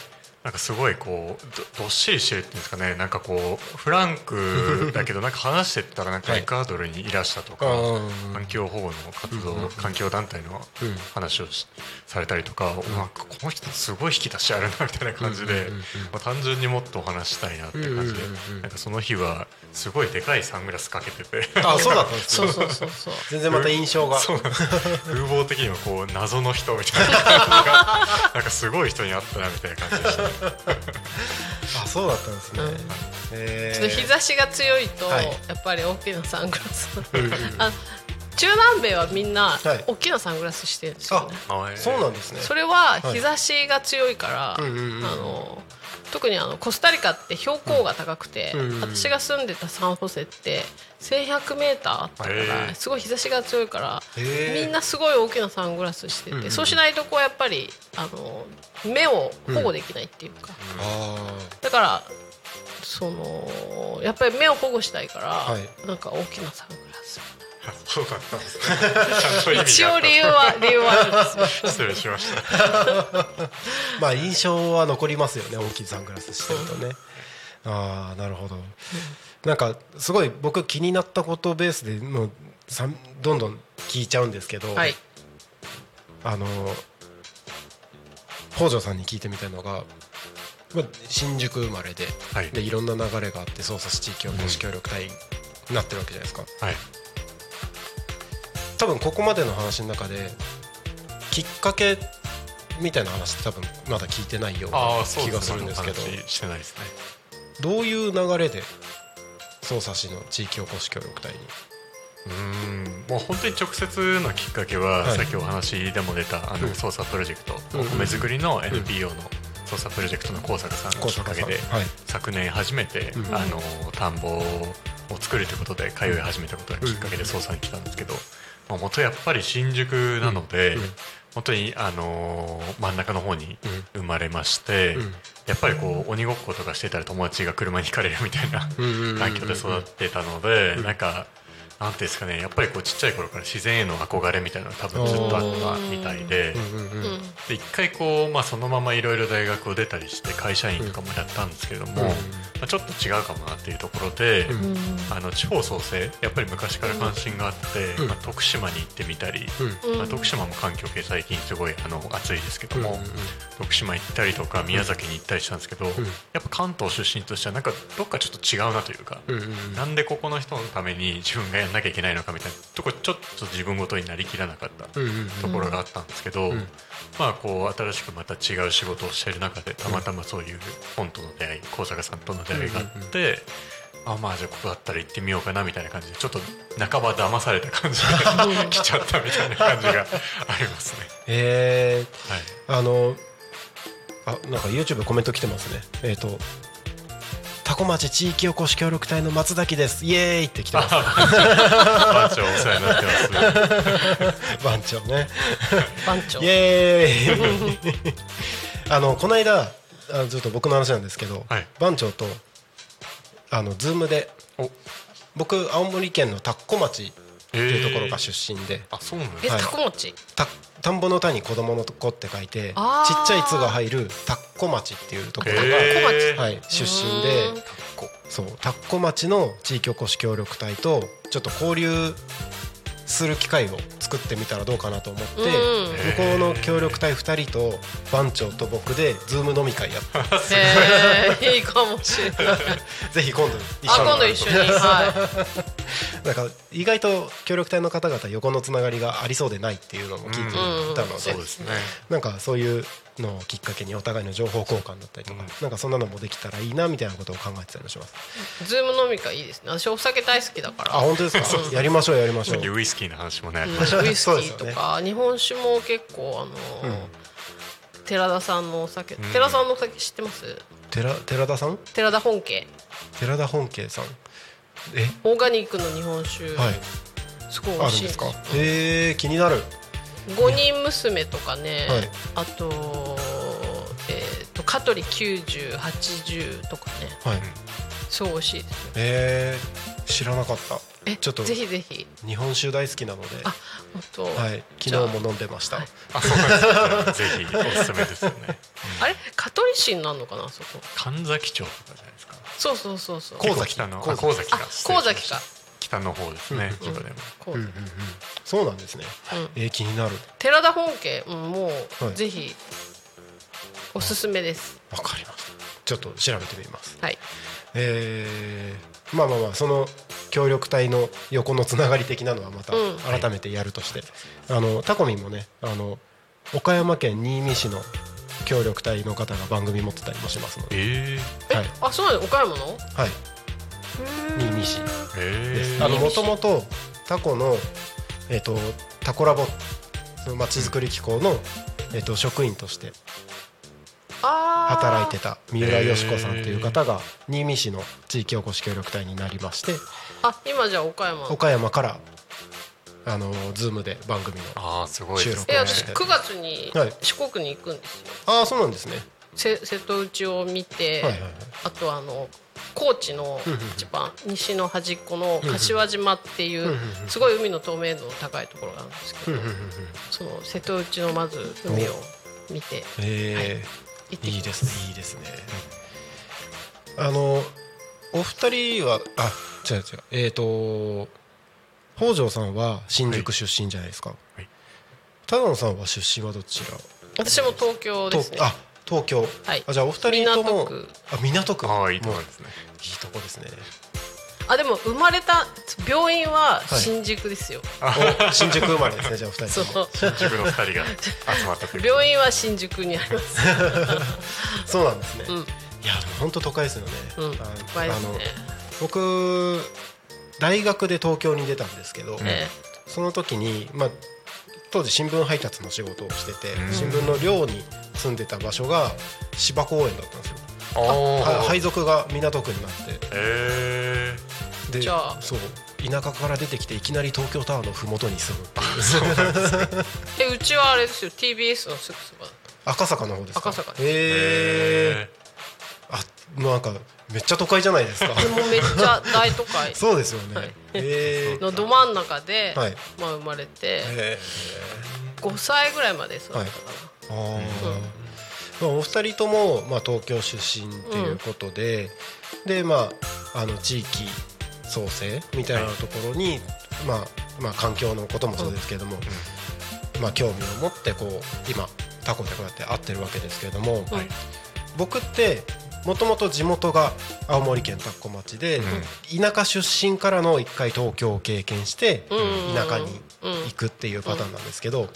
なんかすごいこうどどっしりしてるっていうんですかね。なんかこうフランク だけどなんか話してったらなんかはい。エクアドルにいらしたとか、うん環境保護の活動、環境団体のうん。話をしされたりとか、なん。かこの人すごい引き出しあるなみたいな感じで、うんうんうんうん。まあ、単純にもっとお話したいなって感じで、うんうんうんうん。なんかその日はすごいでかいサングラスかけてて。あ、そうだったんですね。そうそうそうそう。全然また印象が。風貌的にはこう謎の人みたいな感じがなんかすごい人に会ったなみたいな感じでした、ね、あ、そうだったんですね。えちょっと日差しが強いと、はい。やっぱり大きなサングラス。うんうんあ中南米はみんなはい。大きなサングラスしてるんですよね、そうなんですね。それは日差しが強いから、うんうんうん。あの特にあのコスタリカって標高が高くて、うん私が住んでたサンホセって1100メーターあったかへらー。すごい日差しが強いからみんなすごい大きなサングラスしてて、そうしないとこうやっぱりあの目を保護できないっていうか、あだからそのやっぱり目を保護したいから、はい。なんか大きなサングラスそうだったんですね一応理由は理由はあるんですよ失礼しましたあ。まあ印象は残りますよね。大きいサングラスしてるとね。ああ、なるほど。なんかすごい僕気になったことベースでもうさんどんどん聞いちゃうんですけど、はいあの北条さんに聞いてみたいのが、まあ、新宿生まれで,、はいい、でいろんな流れがあって捜査地域おこし協力隊になってるわけじゃないですか、はい多分ここまでの話の中できっかけみたいな話って多分まだ聞いてないようあな気がするんですけどどういう流れで捜査市の地域おこし協力隊に？うーん。もう本当に直接のきっかけは、はい。さっきお話でも出たあのうん。捜査プロジェクト、うんお米作りの NPO の捜査プロジェクトの高坂さんのきっかけで、はい。昨年初めて、うんあの田んぼを作るということで通い始めたことがきっかけで捜査に来たんですけど、まあ、元やっぱり新宿なので、うんうん。本当に、あの真ん中の方に生まれまして、うん。やっぱりこう鬼ごっことかしてたら友達が車にひかれるみたいな環境で育ってたので、なんかなんていうんですかねやっぱりこうちっちゃい頃から自然への憧れみたいなのが多分ずっとあったみたいで。一回こう、まあ、そのままいろいろ大学を出たりして会社員とかもやったんですけれども、うんまあ、ちょっと違うかもなっていうところで、うんあの地方創生やっぱり昔から関心があって、うん。まあ、徳島に行ってみたり、うん。まあ、徳島も環境系最近すごいあの暑いですけども、徳島行ったりとか宮崎に行ったりしたんですけど、やっぱ関東出身としてはなんかどっかちょっと違うなというか、うんなんでここの人のために自分がやんなきゃいけないのかみたいなとこちょっと自分ごとになりきらなかったところがあったんですけど、ん。まあこう新しくまた違う仕事をしている中でたまたまそういう本との出会い高坂さんとの出会いがあって、あまあじゃあここだったら行ってみようかなみたいな感じでちょっと半ば騙された感じで 来ちゃったみたいな感じがありますね。えはい。ー、あのあなんか YouTube コメント来てますね。えっ、とタコ町地域おこし協力隊の松崎です。イエーイって来てます番長お世話になってます。番長ね。番長。イエーイ。あのこの間あちょっと僕の話なんですけど、はい。番長とあのズームでお。僕青森県の田子町っていうところがえー出身で、あそうなんですえか。はい。タコ餅？た田んぼの田に子供の子って書いてちっちゃい「つ」が入る田子町っていうところが、はい、出身でうんそう田子町の地域おこし協力隊とちょっと交流する機会を作ってみたらどうかなと思って、うん向こうの協力隊2人と番長と僕でズーム飲み会やってへえいいかもしれない。ぜひ今度一あ緒に。今度一緒に。はい。なんか意外と協力隊の方々横のつながりがありそうでないっていうのも聞いていたので、そうですね。なんかそういうのをきっかけにお互いの情報交換だったりとか、なんかそんなのもできたらいいなみたいなことを考えてたりもします。ズーム飲み会いいですね。私お酒大好きだから。あ本当ですか？やりましょうやりましょう。ウイスキーの話もね、うん。ウイスキーとか、日本酒も結構あの、寺田さんのお酒、ん。寺田さんのお酒知ってます？寺寺田さん？寺田本家。寺田本家さん。え？オーガニックの日本酒、はい。すごい美味しいんですか？へえ気になる五人娘とかね、はい。あと,、えー、と香取9080とかねはい。すごい美味しいですよ。えー、知らなかった。えちょっとぜひぜひ。日本酒大好きなので。あ本当、はい。昨日も飲んでました。はい。あそうなんですね。ぜひおすすめですよね。あれ？香取市になるのかなそこ。神崎町とかじゃないですか。そうそうそうそう。神崎結構北の。神崎。あ神崎か。あ神崎か北の方ですね千葉でも。こう。うんうんうん。そうなんですね、うん。えー、気になる。寺田本家、うん、もう、はい。ぜひおすすめです。わかりました。ちょっと調べてみます。はい。えー、まあまあまあその協力隊の横のつながり的なのはまたうん。改めてやるとして、あのタコミンもねあの岡山県新見市の協力隊の方が番組持ってたりもしますので、ええ、はい。あそうなの？岡山の？はい、新見市もともとタコのえっ、とタコラボまちづくり機構のえっ、と職員として働いてた三浦佳子さんという方が新見市の地域おこし協力隊になりましてあ今じゃあ岡山。岡山からあのズームで番組のああすごいです収録えね私9月にはい。四国に行くんですよ、ああそうなんですね。せ瀬戸内を見て、はいはいはい。あとあの高知の一番西の端っこの柏島っていんうすごい海の透明度の高いところがあるんですけどその瀬戸内のまず海を見てえ。ー、行ってきます。いいですねいいですね。あのお二人はあ違う違う。えっ、と北条さんは新宿出身じゃないですか、はい。ただ野さんは出身はどちら？私も東京ですね。とあ東京、はい。あじゃあお二人とも。港区。あ港区。ああいいともう思いますね。いいとこですね。あでも生まれた病院は新宿ですよ、お新宿生まれですねじゃあお二人とも。新宿の二人が集まったという病院は新宿にあります。そうなんですね、うん。いや本当都会ですよね、うん。あ都会ですね。あの僕大学で東京に出たんですけど、え。その時に、まあ、当時新聞配達の仕事をしてて、うん。新聞の寮に住んでた場所が芝公園だったんですよ。あはあ配属が港区になって。えでじゃあそう田舎から出てきていきなり東京タワーの麓に住むっていう。えうちはあれですよ。TBS のすぐそば赤坂の方ですか？赤坂です。へえなんかめっちゃ都会じゃないですか。でもめっちゃ大都会。そうですよね、はい。へえのど真ん中で、はい。まあ、生まれてへ5歳ぐらいまで育ったかな、はい。あー。まあ、お二人とも、まあ、東京出身っていうことで、でまああの地域創生みたいなところに、まあまあ環境のこともそうですけれども、まあ興味を持ってこう今タコでこうやって会ってるわけですけれども、はい。僕ってもともと地元が青森県田子町で、田舎出身からの一回東京を経験して、うん。うんうん。田舎に行くっていうパターンなんですけど、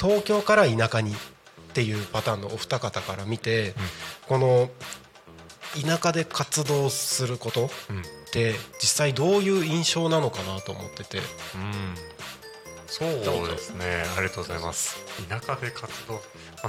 東京から田舎にっていうパターンのお二方から見て、この田舎で活動することって実際どういう印象なのかなと思ってて、うん。そうですね。ありがとうございます。田舎で活動。あ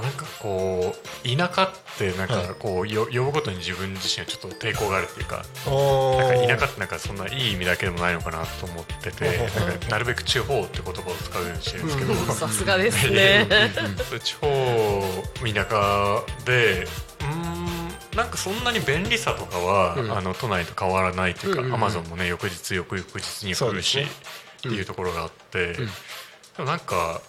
なんかこう田舎ってなんかこう、よ呼ぶことに自分自身はちょっと抵抗があるっていうかなんか田舎ってなんかそんないい意味だけでもないのかなと思ってて なんかなるべく地方って言葉を使うようにしてるんですけど、さすがですね。地方田舎でうーんなんかそんなに便利さとかは、うん。あの都内と変わらないというか、うんうんうん。アマゾンもね翌日翌々日に来るし、っていうところがあって、ん。でもなんか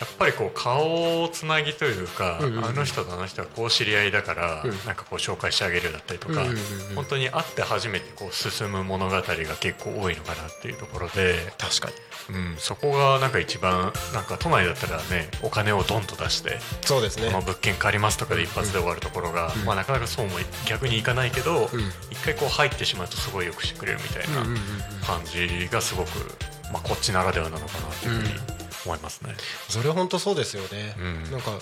やっぱりこう顔つなぎというか、うんうんうんあの人とあの人はこう知り合いだから、うん。なんかこう紹介してあげるだったりとか、うんうんうん本当に会って初めてこう進む物語が結構多いのかなっていうところで、確かに。うん、そこがなんか一番なんか都内だったらねお金をドンと出してそうですね。この物件借りますとかで一発で終わるところが、まあ、なかなかそうも逆にいかないけど、うん。一回こう入ってしまうとすごいよくしてくれるみたいなうんうんうんうん。感じがすごく、まあ、こっちならではなのかなというふうに思いますね。それは本当そうですよね、うん。なんか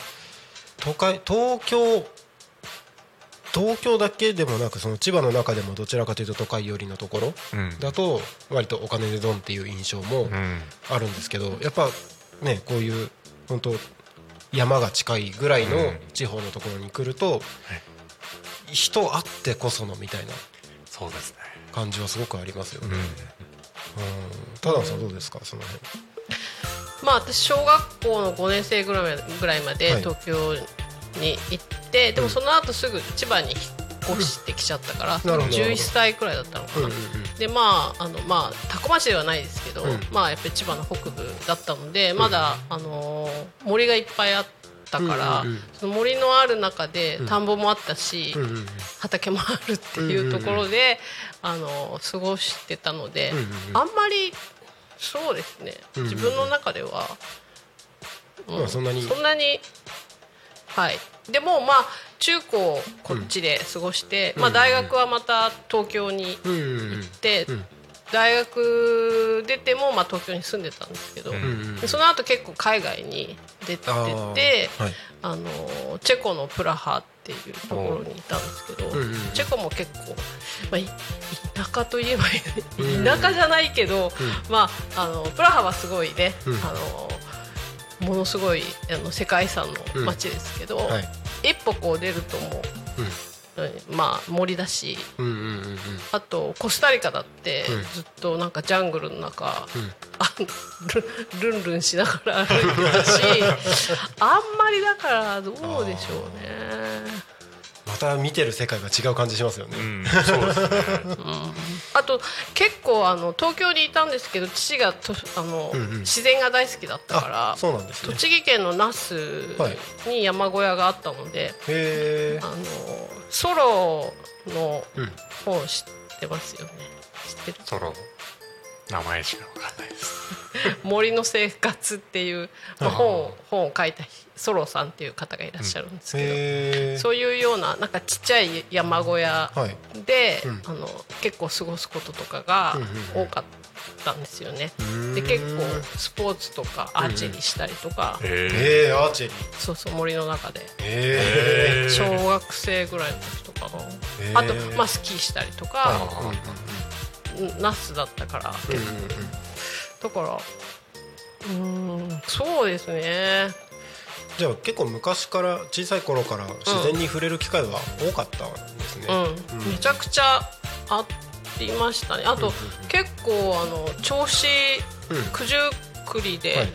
都会東京東京だけでもなくその千葉の中でもどちらかというと都会寄りのところうん。だと割とお金でドンっていう印象もうん。あるんですけどやっぱねこういう本当山が近いぐらいのうん。地方のところに来ると人あってこそのみたいなそうですね。感じはすごくありますよね。うん。うん。たださんどうですか？その辺まあ私小学校の5年生ぐらいぐらいまではい。東京に行って、でもその後すぐ千葉に引っ越してきちゃったから、なるほど11歳くらいだったのかな、うんうんうん。でまああのまあ多古町ではないですけど、うん。まあやっぱり千葉の北部だったのでまだ、あのー森がいっぱいあったから、うんうんうんその森のある中で田んぼもあったし、うんうんうん。畑もあるっていうところで、あの過ごしてたので、うんうんうん。あんまりそうですね、うんうん自分の中では、まあそんなに。そんなにはい。でもまあ中高こっちで過ごして、まあ、大学はまた東京にうんうんうん。行って、うん。大学出てもまあ東京に住んでたんですけど、その後結構海外に出ててあのチェコのプラハっていうところにいたんですけど、うんうんチェコも結構、まあ、い田舎といえばうん。田舎じゃないけど、まあ、あのプラハはすごいね、うん。あのものすごいあの世界遺産の街ですけど、はい。一歩こう出るともう、うんまあ森だしうんうんうんうん。あとコスタリカだってうん。ずっとなんかジャングルの中、ん。あルルンルンしながら歩いてたしあんまりだからどうでしょうね。また見てる世界が違う感じしますよね。うんそうですね。あと結構あの東京にいたんですけど父がとあの、うんうん。自然が大好きだったからあそうなんですね。栃木県の那須はいに山小屋があったので、へえあのソロのうん本知ってますよね。知ってる？ソロ？名前しかわかんないです。森の生活っていう、まあ、本を本を書いたソロさんっていう方がいらっしゃるんですけど、へえそういうようななんかちっちゃい山小屋はい。で、うん。あの結構過ごすこととかがうんうんうん多かったんですよね。ん。で結構スポーツとかアーチェリーしたりとか、ええー、アーチェリー。そうそう森の中で。え小学生ぐらいの時とかの、あと、まあ、スキーしたりとー。か、うんうんうんナスだったから、うんうんうん。だからうーんそうですね。じゃあ結構昔から小さい頃から自然に触れる機会は多かったんですね、うん、めちゃくちゃありましたね。あと、結構あの銚子うん。九十九里で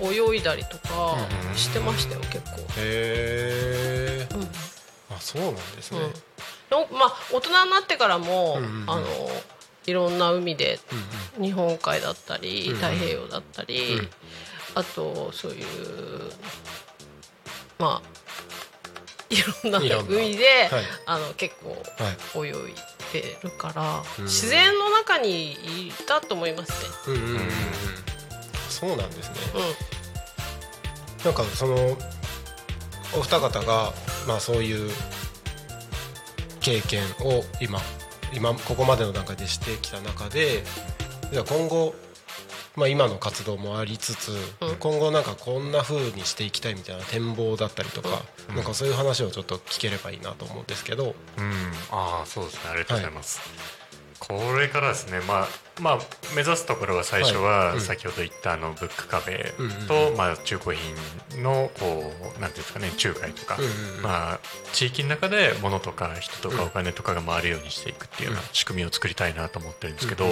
泳いだりとかしてましたよ結構、へえうん。あそうなんですね、まあ大人になってからも、うんうんうん。あのいろんな海でうん日本海だったり、太平洋だったり、うん。あとそういうまあいろんな海で、はい。あの結構はい泳いでるから、うん。自然の中にいたと思いますね。うんうんうんうん。そうなんですね。うん。なんかそのお二方がまあそういう経験を今今ここまでの段階でしてきた中でじゃあ今後まあ今の活動もありつつ、うん。今後なんかこんな風にしていきたいみたいな展望だったりとか、なんかそういう話をちょっと聞ければいいなと思うんですけど、うん、ああそうですね。ありがとうございます、これからですね。まあまあ目指すところは最初は先ほど言ったあのブックカフェと、まあ、中古品のこうなんていうんですかね仲介とか、まあ、地域の中で物とか人とかうん。お金とかが回るようにしていくっていうような仕組みを作りたいなと思ってるんですけど、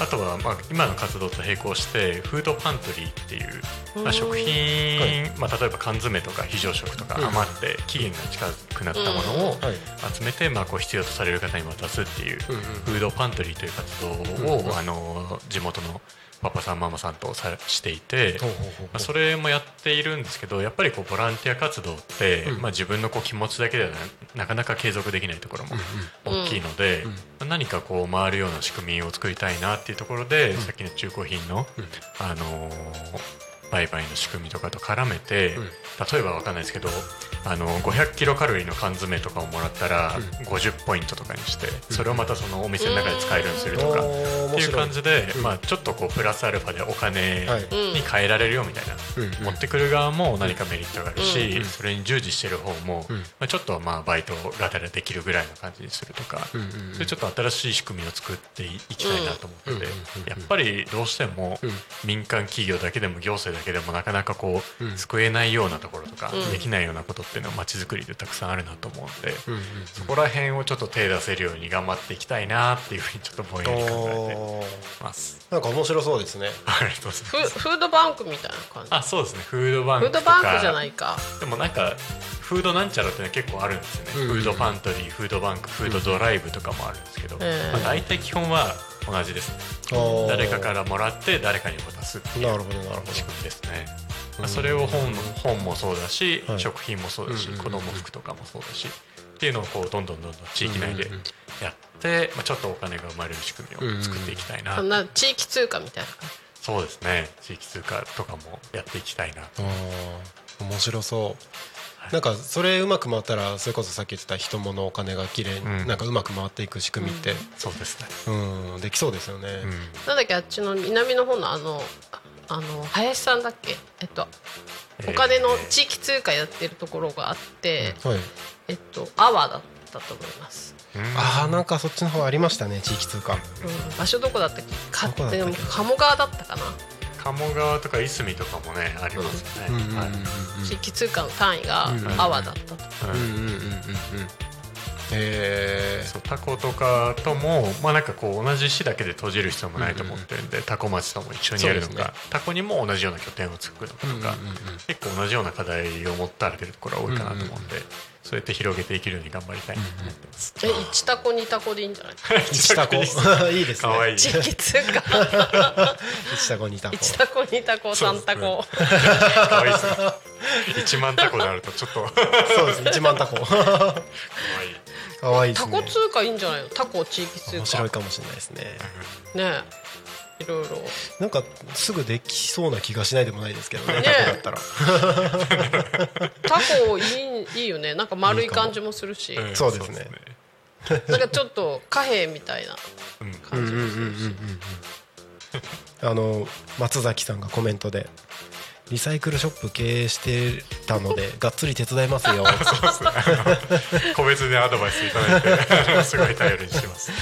あとは、まあ、今の活動と並行してフードパントリーっていう、まあ、食品、はい。まあ、例えば缶詰とか非常食とかうん。余って期限が近くなったものをはい。集めて、まあ、こう必要とされる方に渡すっていうフードパントリーという活動を、あの地元のパパさんママさんとさしていて、まあ、それもやっているんですけどやっぱりこうボランティア活動って、うん。まあ、自分のこう気持ちだけではななかなか継続できないところも大きいので、うん。まあ何かこう回るような仕組みを作りたいなっていうところで、ん。さっきの中古品の、うん。あのーま売買の仕組みとかと絡めて、例えばわかんないですけどあの500キロカロリーの缶詰とかをもらったら50ポイントとかにしてそれをまたそのお店の中で使えるようにするとかっていう感じで、うん。まあ、ちょっとこうプラスアルファでお金はい。に変えられるよみたいな、うん。持ってくる側も何かメリットがあるし、うん。それに従事してる方も、うん。まあ、ちょっとまあバイトがてらできるぐらいの感じにするとか、うんうんうん。そういうちょっと新しい仕組みを作っていきたいなと思ってやっぱりどうしてもうん。民間企業だけでも行政だけでもなかなかこう、うん。救えないようなところとか、うん。できないようなことっていうのは街づくりでたくさんあるなと思うんで、うんうんそこら辺をちょっと手出せるように頑張っていきたいなっていうふうにちょっとぼんやり考えてます。なんか面白そうですね。ありがとうございフます。フードバンクみたいな感じ。あ、そうですね。フードバンフークとか。ドバンクじゃないか。でもなんかフードなんちゃらってのは結構あるんですよね、うん。フードパントリーフードバンクフードドライブとかもあるんですけど、えまあ、大体基本は同じです。誰かからもらって誰かに渡すっていうなるほどなるほど。仕組みですね、まあ、それを本本もそうだし、はい。食品もそうだし、うんうんうん子供服とかもそうだしっていうのをこうどんどんどんどん地域内でうんうんうん。やって、まあ、ちょっとお金が生まれる仕組みを作っていきたいな、そんな地域通貨みたいな感じ？そうですね。地域通貨とかもやっていきたいな。と面白そうなんかそれうまく回ったらそれこそさっき言ってた人物お金がきれいに、うん。なんかうまく回っていく仕組みってそうですね、うん、できそうですよね、うん。なんだっけあっちの南の方のあのあの林さんだっけ？えっとお金の地域通貨やってるところがあって、はい。えっとアワだったと思います、うん。ああなんかそっちの方ありましたね地域通貨。うん、場所どこだったっけ？かどこだったっけ？でも鴨川だったかな鴨川とかいすみとかもねありますよね、地域通貨の単位がうんアワだったと、えそうタコとかともまあなんかこう同じ市だけで閉じる必要もないと思ってるんで、タコ町とも一緒にやるのか、ね。タコにも同じような拠点を作るのかとか、結構同じような課題を持たれてるところは多いかなと思うんで、そうやって広げていけるように頑張りたい。なと思ってます。え1タコ2タコでいいんじゃない？一タコいいですね。かわい。い。地域通貨一タコ二タコ1タコ2タコ3タコ、かわいいですね。一万タコになるとちょっと。かそうです一万タコかわいい。タわいいですね。コ通貨いいんじゃないの？タコ地域通面貨白いかもしれないですね。ねえいろいろなんかすぐできそうな気がしないでもないですけどねねタコだったら。タコいいいいよね。なんか丸い感じもするし。ん。そうですね。なんかちょっと貨幣みたいなうん。感じもするし。あの松崎さんがコメントでリサイクルショップ経営してたので がっつり手伝いますよ。そうですね。あの個別でアドバイスいただいてすごい頼りにしてます。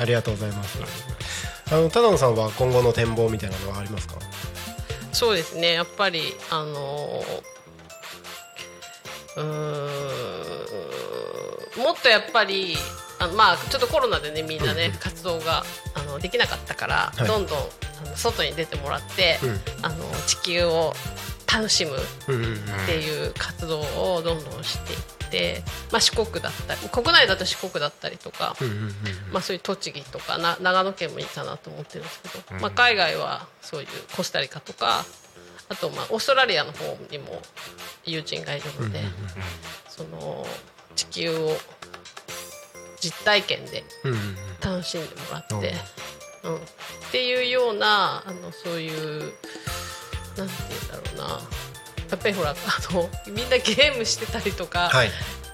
ありがとうございますあのただ野さんは今後の展望みたいなのはありますか？そうですね。やっぱりあのーうーんもっとやっぱりあのまあちょっとコロナでねみんなね、活動があのできなかったから、はい。どんどんあの外に出てもらって、うん。あの地球を楽しむうんうんうんっていう活動をどんどんしていって、まあ、四国だったり国内だと四国だったりとか、うんうんうんまあ、そういう栃木とかな長野県もいいかなと思ってるんですけど、まあ、海外はそういうコスタリカとかあとまあオーストラリアの方にも友人がいるので、その地球を実体験でうんうん楽しんでもらって、うん、っていうようなあのそういうなんて言うんだろうなやっぱりほらあのみんなゲームしてたりとか、はい。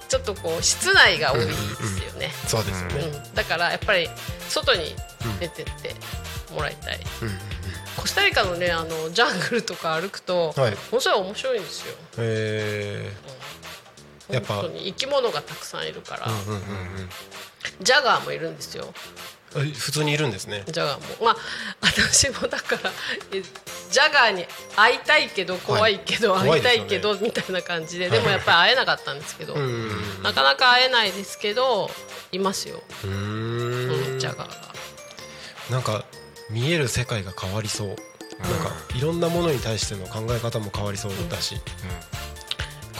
ちょっとこう室内が多いですよね、そうですよね。うん。だからやっぱり外に出てってもらいたい、うんうんうん。コスタリカのねあのジャングルとか歩くと、はい。ものすごい面白いんですよ。えやっぱ。本当に生き物がたくさんいるから、ーうんうんうん。ジャガーもいるんですよ。普通にいるんですね。ジャガーも。まあ私もだからえジャガーに会いたいけど怖いけど、はい。会いたいけど、みたいな感じででもやっぱり会えなかったんですけど、うん。うんなかなか会えないですけどいますよ、うん。ジャガーが。なんか見える世界が変わりそう。なんかいろんなものに対しての考え方も変わりそうだし。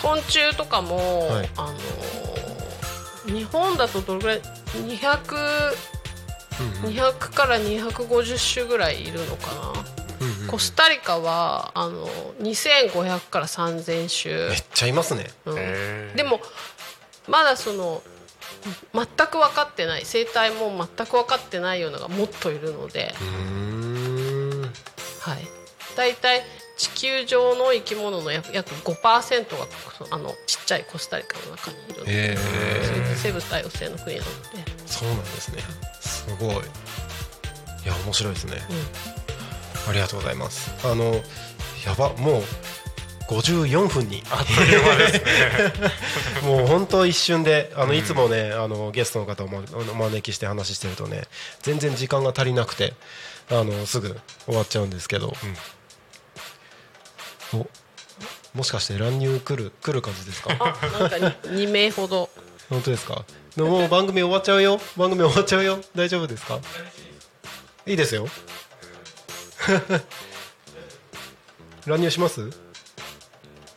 昆虫とかも、はい。あのー日本だとどれぐらい200うんうん。200から250種ぐらいいるのかな、うんうんコスタリカはあの2500から3000種めっちゃいますね。うん。でもまだその全く分かってない生態も全く分かってないようなのがもっといるので、はい、だい。たい地球上の生き物の約約5%がそあのちっちゃいコスタリカの中にいるので、へー。生物多様性の国なので、そうなんですね。すごい。いや面白いですね、ありがとうございます。あのやばもう54分に。あっという間ですね。もう本当一瞬であのいつもね、あのゲストの方をもお招きして話してるとね全然時間が足りなくてあのすぐ終わっちゃうんですけど、おもしかして乱入来る来る感じですか？あなんか2名ほど。本当ですか？でももう番組終わっちゃうよ。番組終わっちゃうよ。大丈夫ですか？いいですよ 乱入します？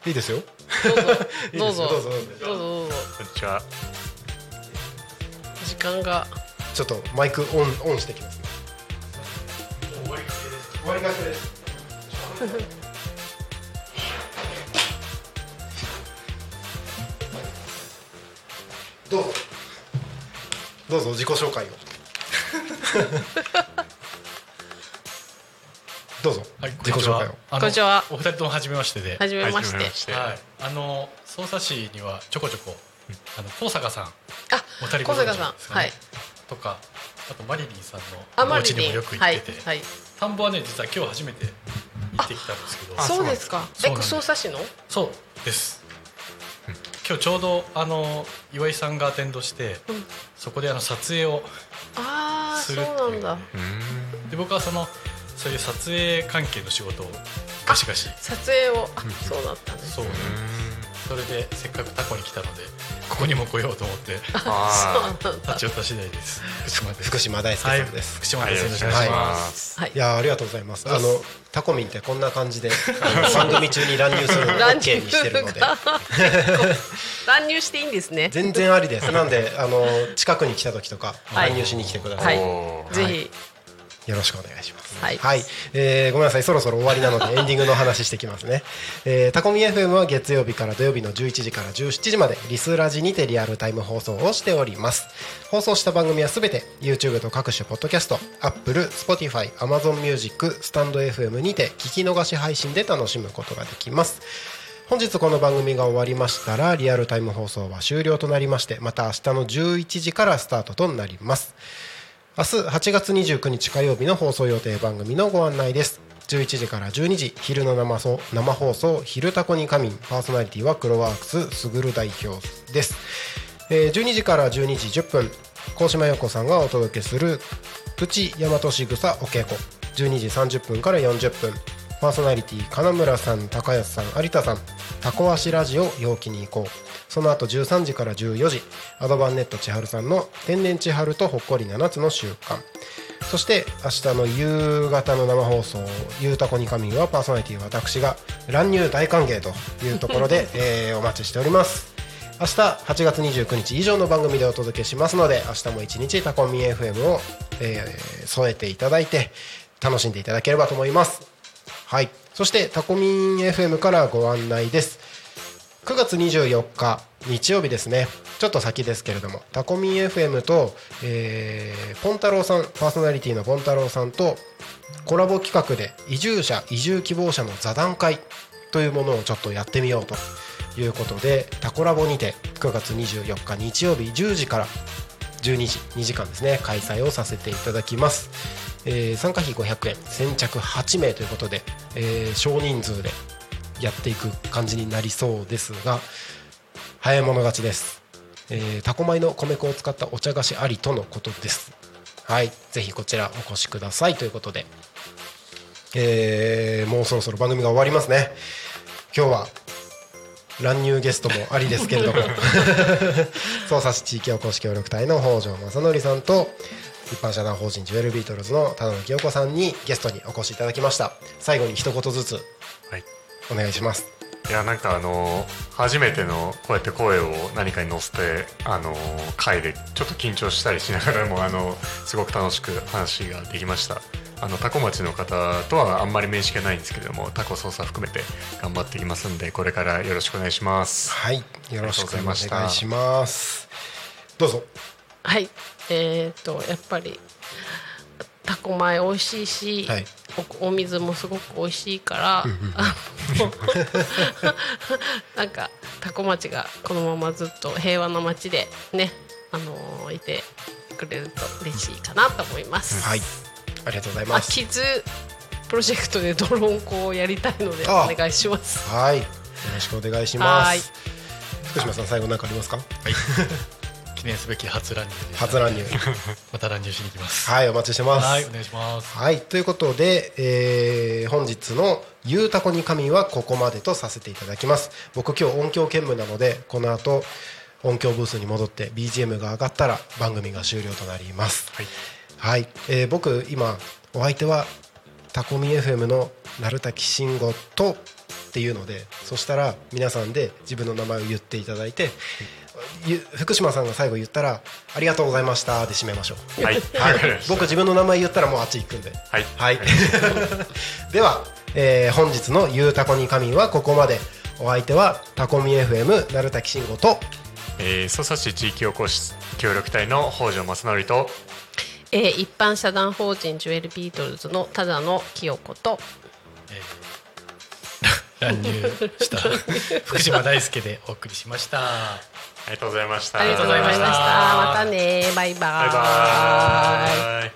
いいですよ。どうぞ。どうぞいいですよ。どうぞ。どうぞ。こんにちは。時間が。ちょっとマイクオンオンしてきます。ね終わりかけです。どうぞ。どうぞ自己紹介を どうぞ、はい、自己紹介を。こんにちは。お二人とも初めましてで、はじめまして、はじめまして。はい、あの匝瑳市にはちょこちょこ、あの高坂さん。あお二人ご存坂さんですかね。はい。とか、あとマリリンさんあのお家にもよく行ってて、はいはい。田んぼはね実は今日初めて行ってきたんですけど、そうですか。え匝瑳市の？そうです。今日ちょうどあの岩井さんがアテンドして、うん。そこであの撮影をああそうするっていう。なんだ。で僕はそのそういう撮影関係の仕事をガシガシ。撮影を。あそうだったね。そう。それでせっかくタコに来たのでここにも来ようと思ってあそうなんだ。立ち寄った次第です。福島です。福島大輔はいさんです、福島あです。よろしくお願い。しますはい。いやーありがとうございます。あのタコミンってこんな感じで番組中に乱入するのを 乱 OK にしてるので。乱入していいんですね。全然ありです。なんであの近くに来た時とかはい。乱入しに来てくださ。はい。ぜひ。よろしくお願いします。はいえーごめんなさいそろそろ終わりなので エンディングの話してきますね。えータコミ FM は月曜日から土曜日の11時から17時までリスラジにてリアルタイム放送をしております。放送した番組はすべて YouTube と各種ポッドキャスト、Apple、Spotify、Amazon Music、スタンド FM にて聞き逃し配信で楽しむことができます。本日この番組が終わりましたらリアルタイム放送は終了となりましてまた明日の11時からスタートとなります明日8月29日火曜日の放送予定番組のご案内です。11時から12時昼の生放生放送「昼タコに仮眠」パーソナリティは黒ワークスすぐる代表です、えー12時から12時10分高島陽子さんがお届けする「プチ大和しぐさお稽古」12時30分から40分。パーソナリティ金村さん高安さん有田さんタコ足ラジオ陽気に行こう。その後13時から14時アドバンネット千春さんの天然千春とほっこり7つの習慣。そして明日の夕方の生放送「ゆうたこに仮眠」はパーソナリティ私が乱入大歓迎というところで、えーお待ちしております。明日8月29日以上の番組でお届けしますので明日も一日タコミ FM を、えー添えていただいて楽しんでいただければと思います。はい。そしてタコミン FM からご案内です9月24日日曜日ですね。ちょっと先ですけれどもタコミン FM と、えーポン太郎さんパーソナリティのポン太郎さんとコラボ企画で移住者移住希望者の座談会というものをちょっとやってみようということでタコラボにて9月24日日曜日10時から12時2時間ですね開催をさせていただきます、えー参加費500円先着8名ということで、えー少人数でやっていく感じになりそうですが早い者勝ちです、えータコ米の米粉を使ったお茶菓子ありとのことです。はい。ぜひこちらお越しください。ということで、えーもうそろそろ番組が終わりますね。今日は乱入ゲストもありですけれども。匝瑳市地域おこし協力隊の北条正則さんと一般社団法人ジュエルビートルズの田野清子さんにゲストにお越しいただきました。最後に一言ずつ。はいお願いします。いやなんかあの初めてのこうやって声を何かに乗せてあの回でちょっと緊張したりしながらも あのすごく楽しく話ができました。あのタコ町の方とはあんまり面識がないんですけれどもタコ操作含めて頑張っていきますんでこれからよろしくお願いします。はいよろしくお願いまします。どうぞ。はいえー、とやっぱりタコ米美味しいし、はいおお水もすごく美味しいから、なんかタコ町がこのままずっと平和な町でね、あのいてくれると嬉しいかなと思います。はい。ありがとうございます。キズプロジェクトでドローン校をやりたいのであ。お願いします。はい。よろしくお願いしまはい。す福島さん最後何かありますか？記念すべき初乱入初乱入。また乱入しに行きます。はいお待ちしてます。はいお願いします。はいということで、えー本日の「ゆうたこに仮眠」はここまでとさせていただきます。僕今日音響兼務なのでこの後音響ブースに戻って BGM が上がったら番組が終了となります。はい。はい、えー僕今お相手はタコミ FM の鳴滝慎吾とっていうのでそしたら皆さんで自分の名前を言っていただいて、ゆ福島さんが最後言ったら「ありがとうございました」で締めましょう。はい。はい、僕自分の名前言ったらもうあっち行くんで。はい。はい。では、えー本日の「ゆうたこに仮眠」はここまで。お相手はタコミ FM 鳴滝慎吾とえー、匝瑳市地域おこし協力隊の北条正則とえー一般社団法人ジュエルビートルズのただの清子と乱入した福島大輔でお送りしました。ありがとうございました。ありがとうございました。また。ね。バイババイバイ。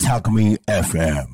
Talk Me FM.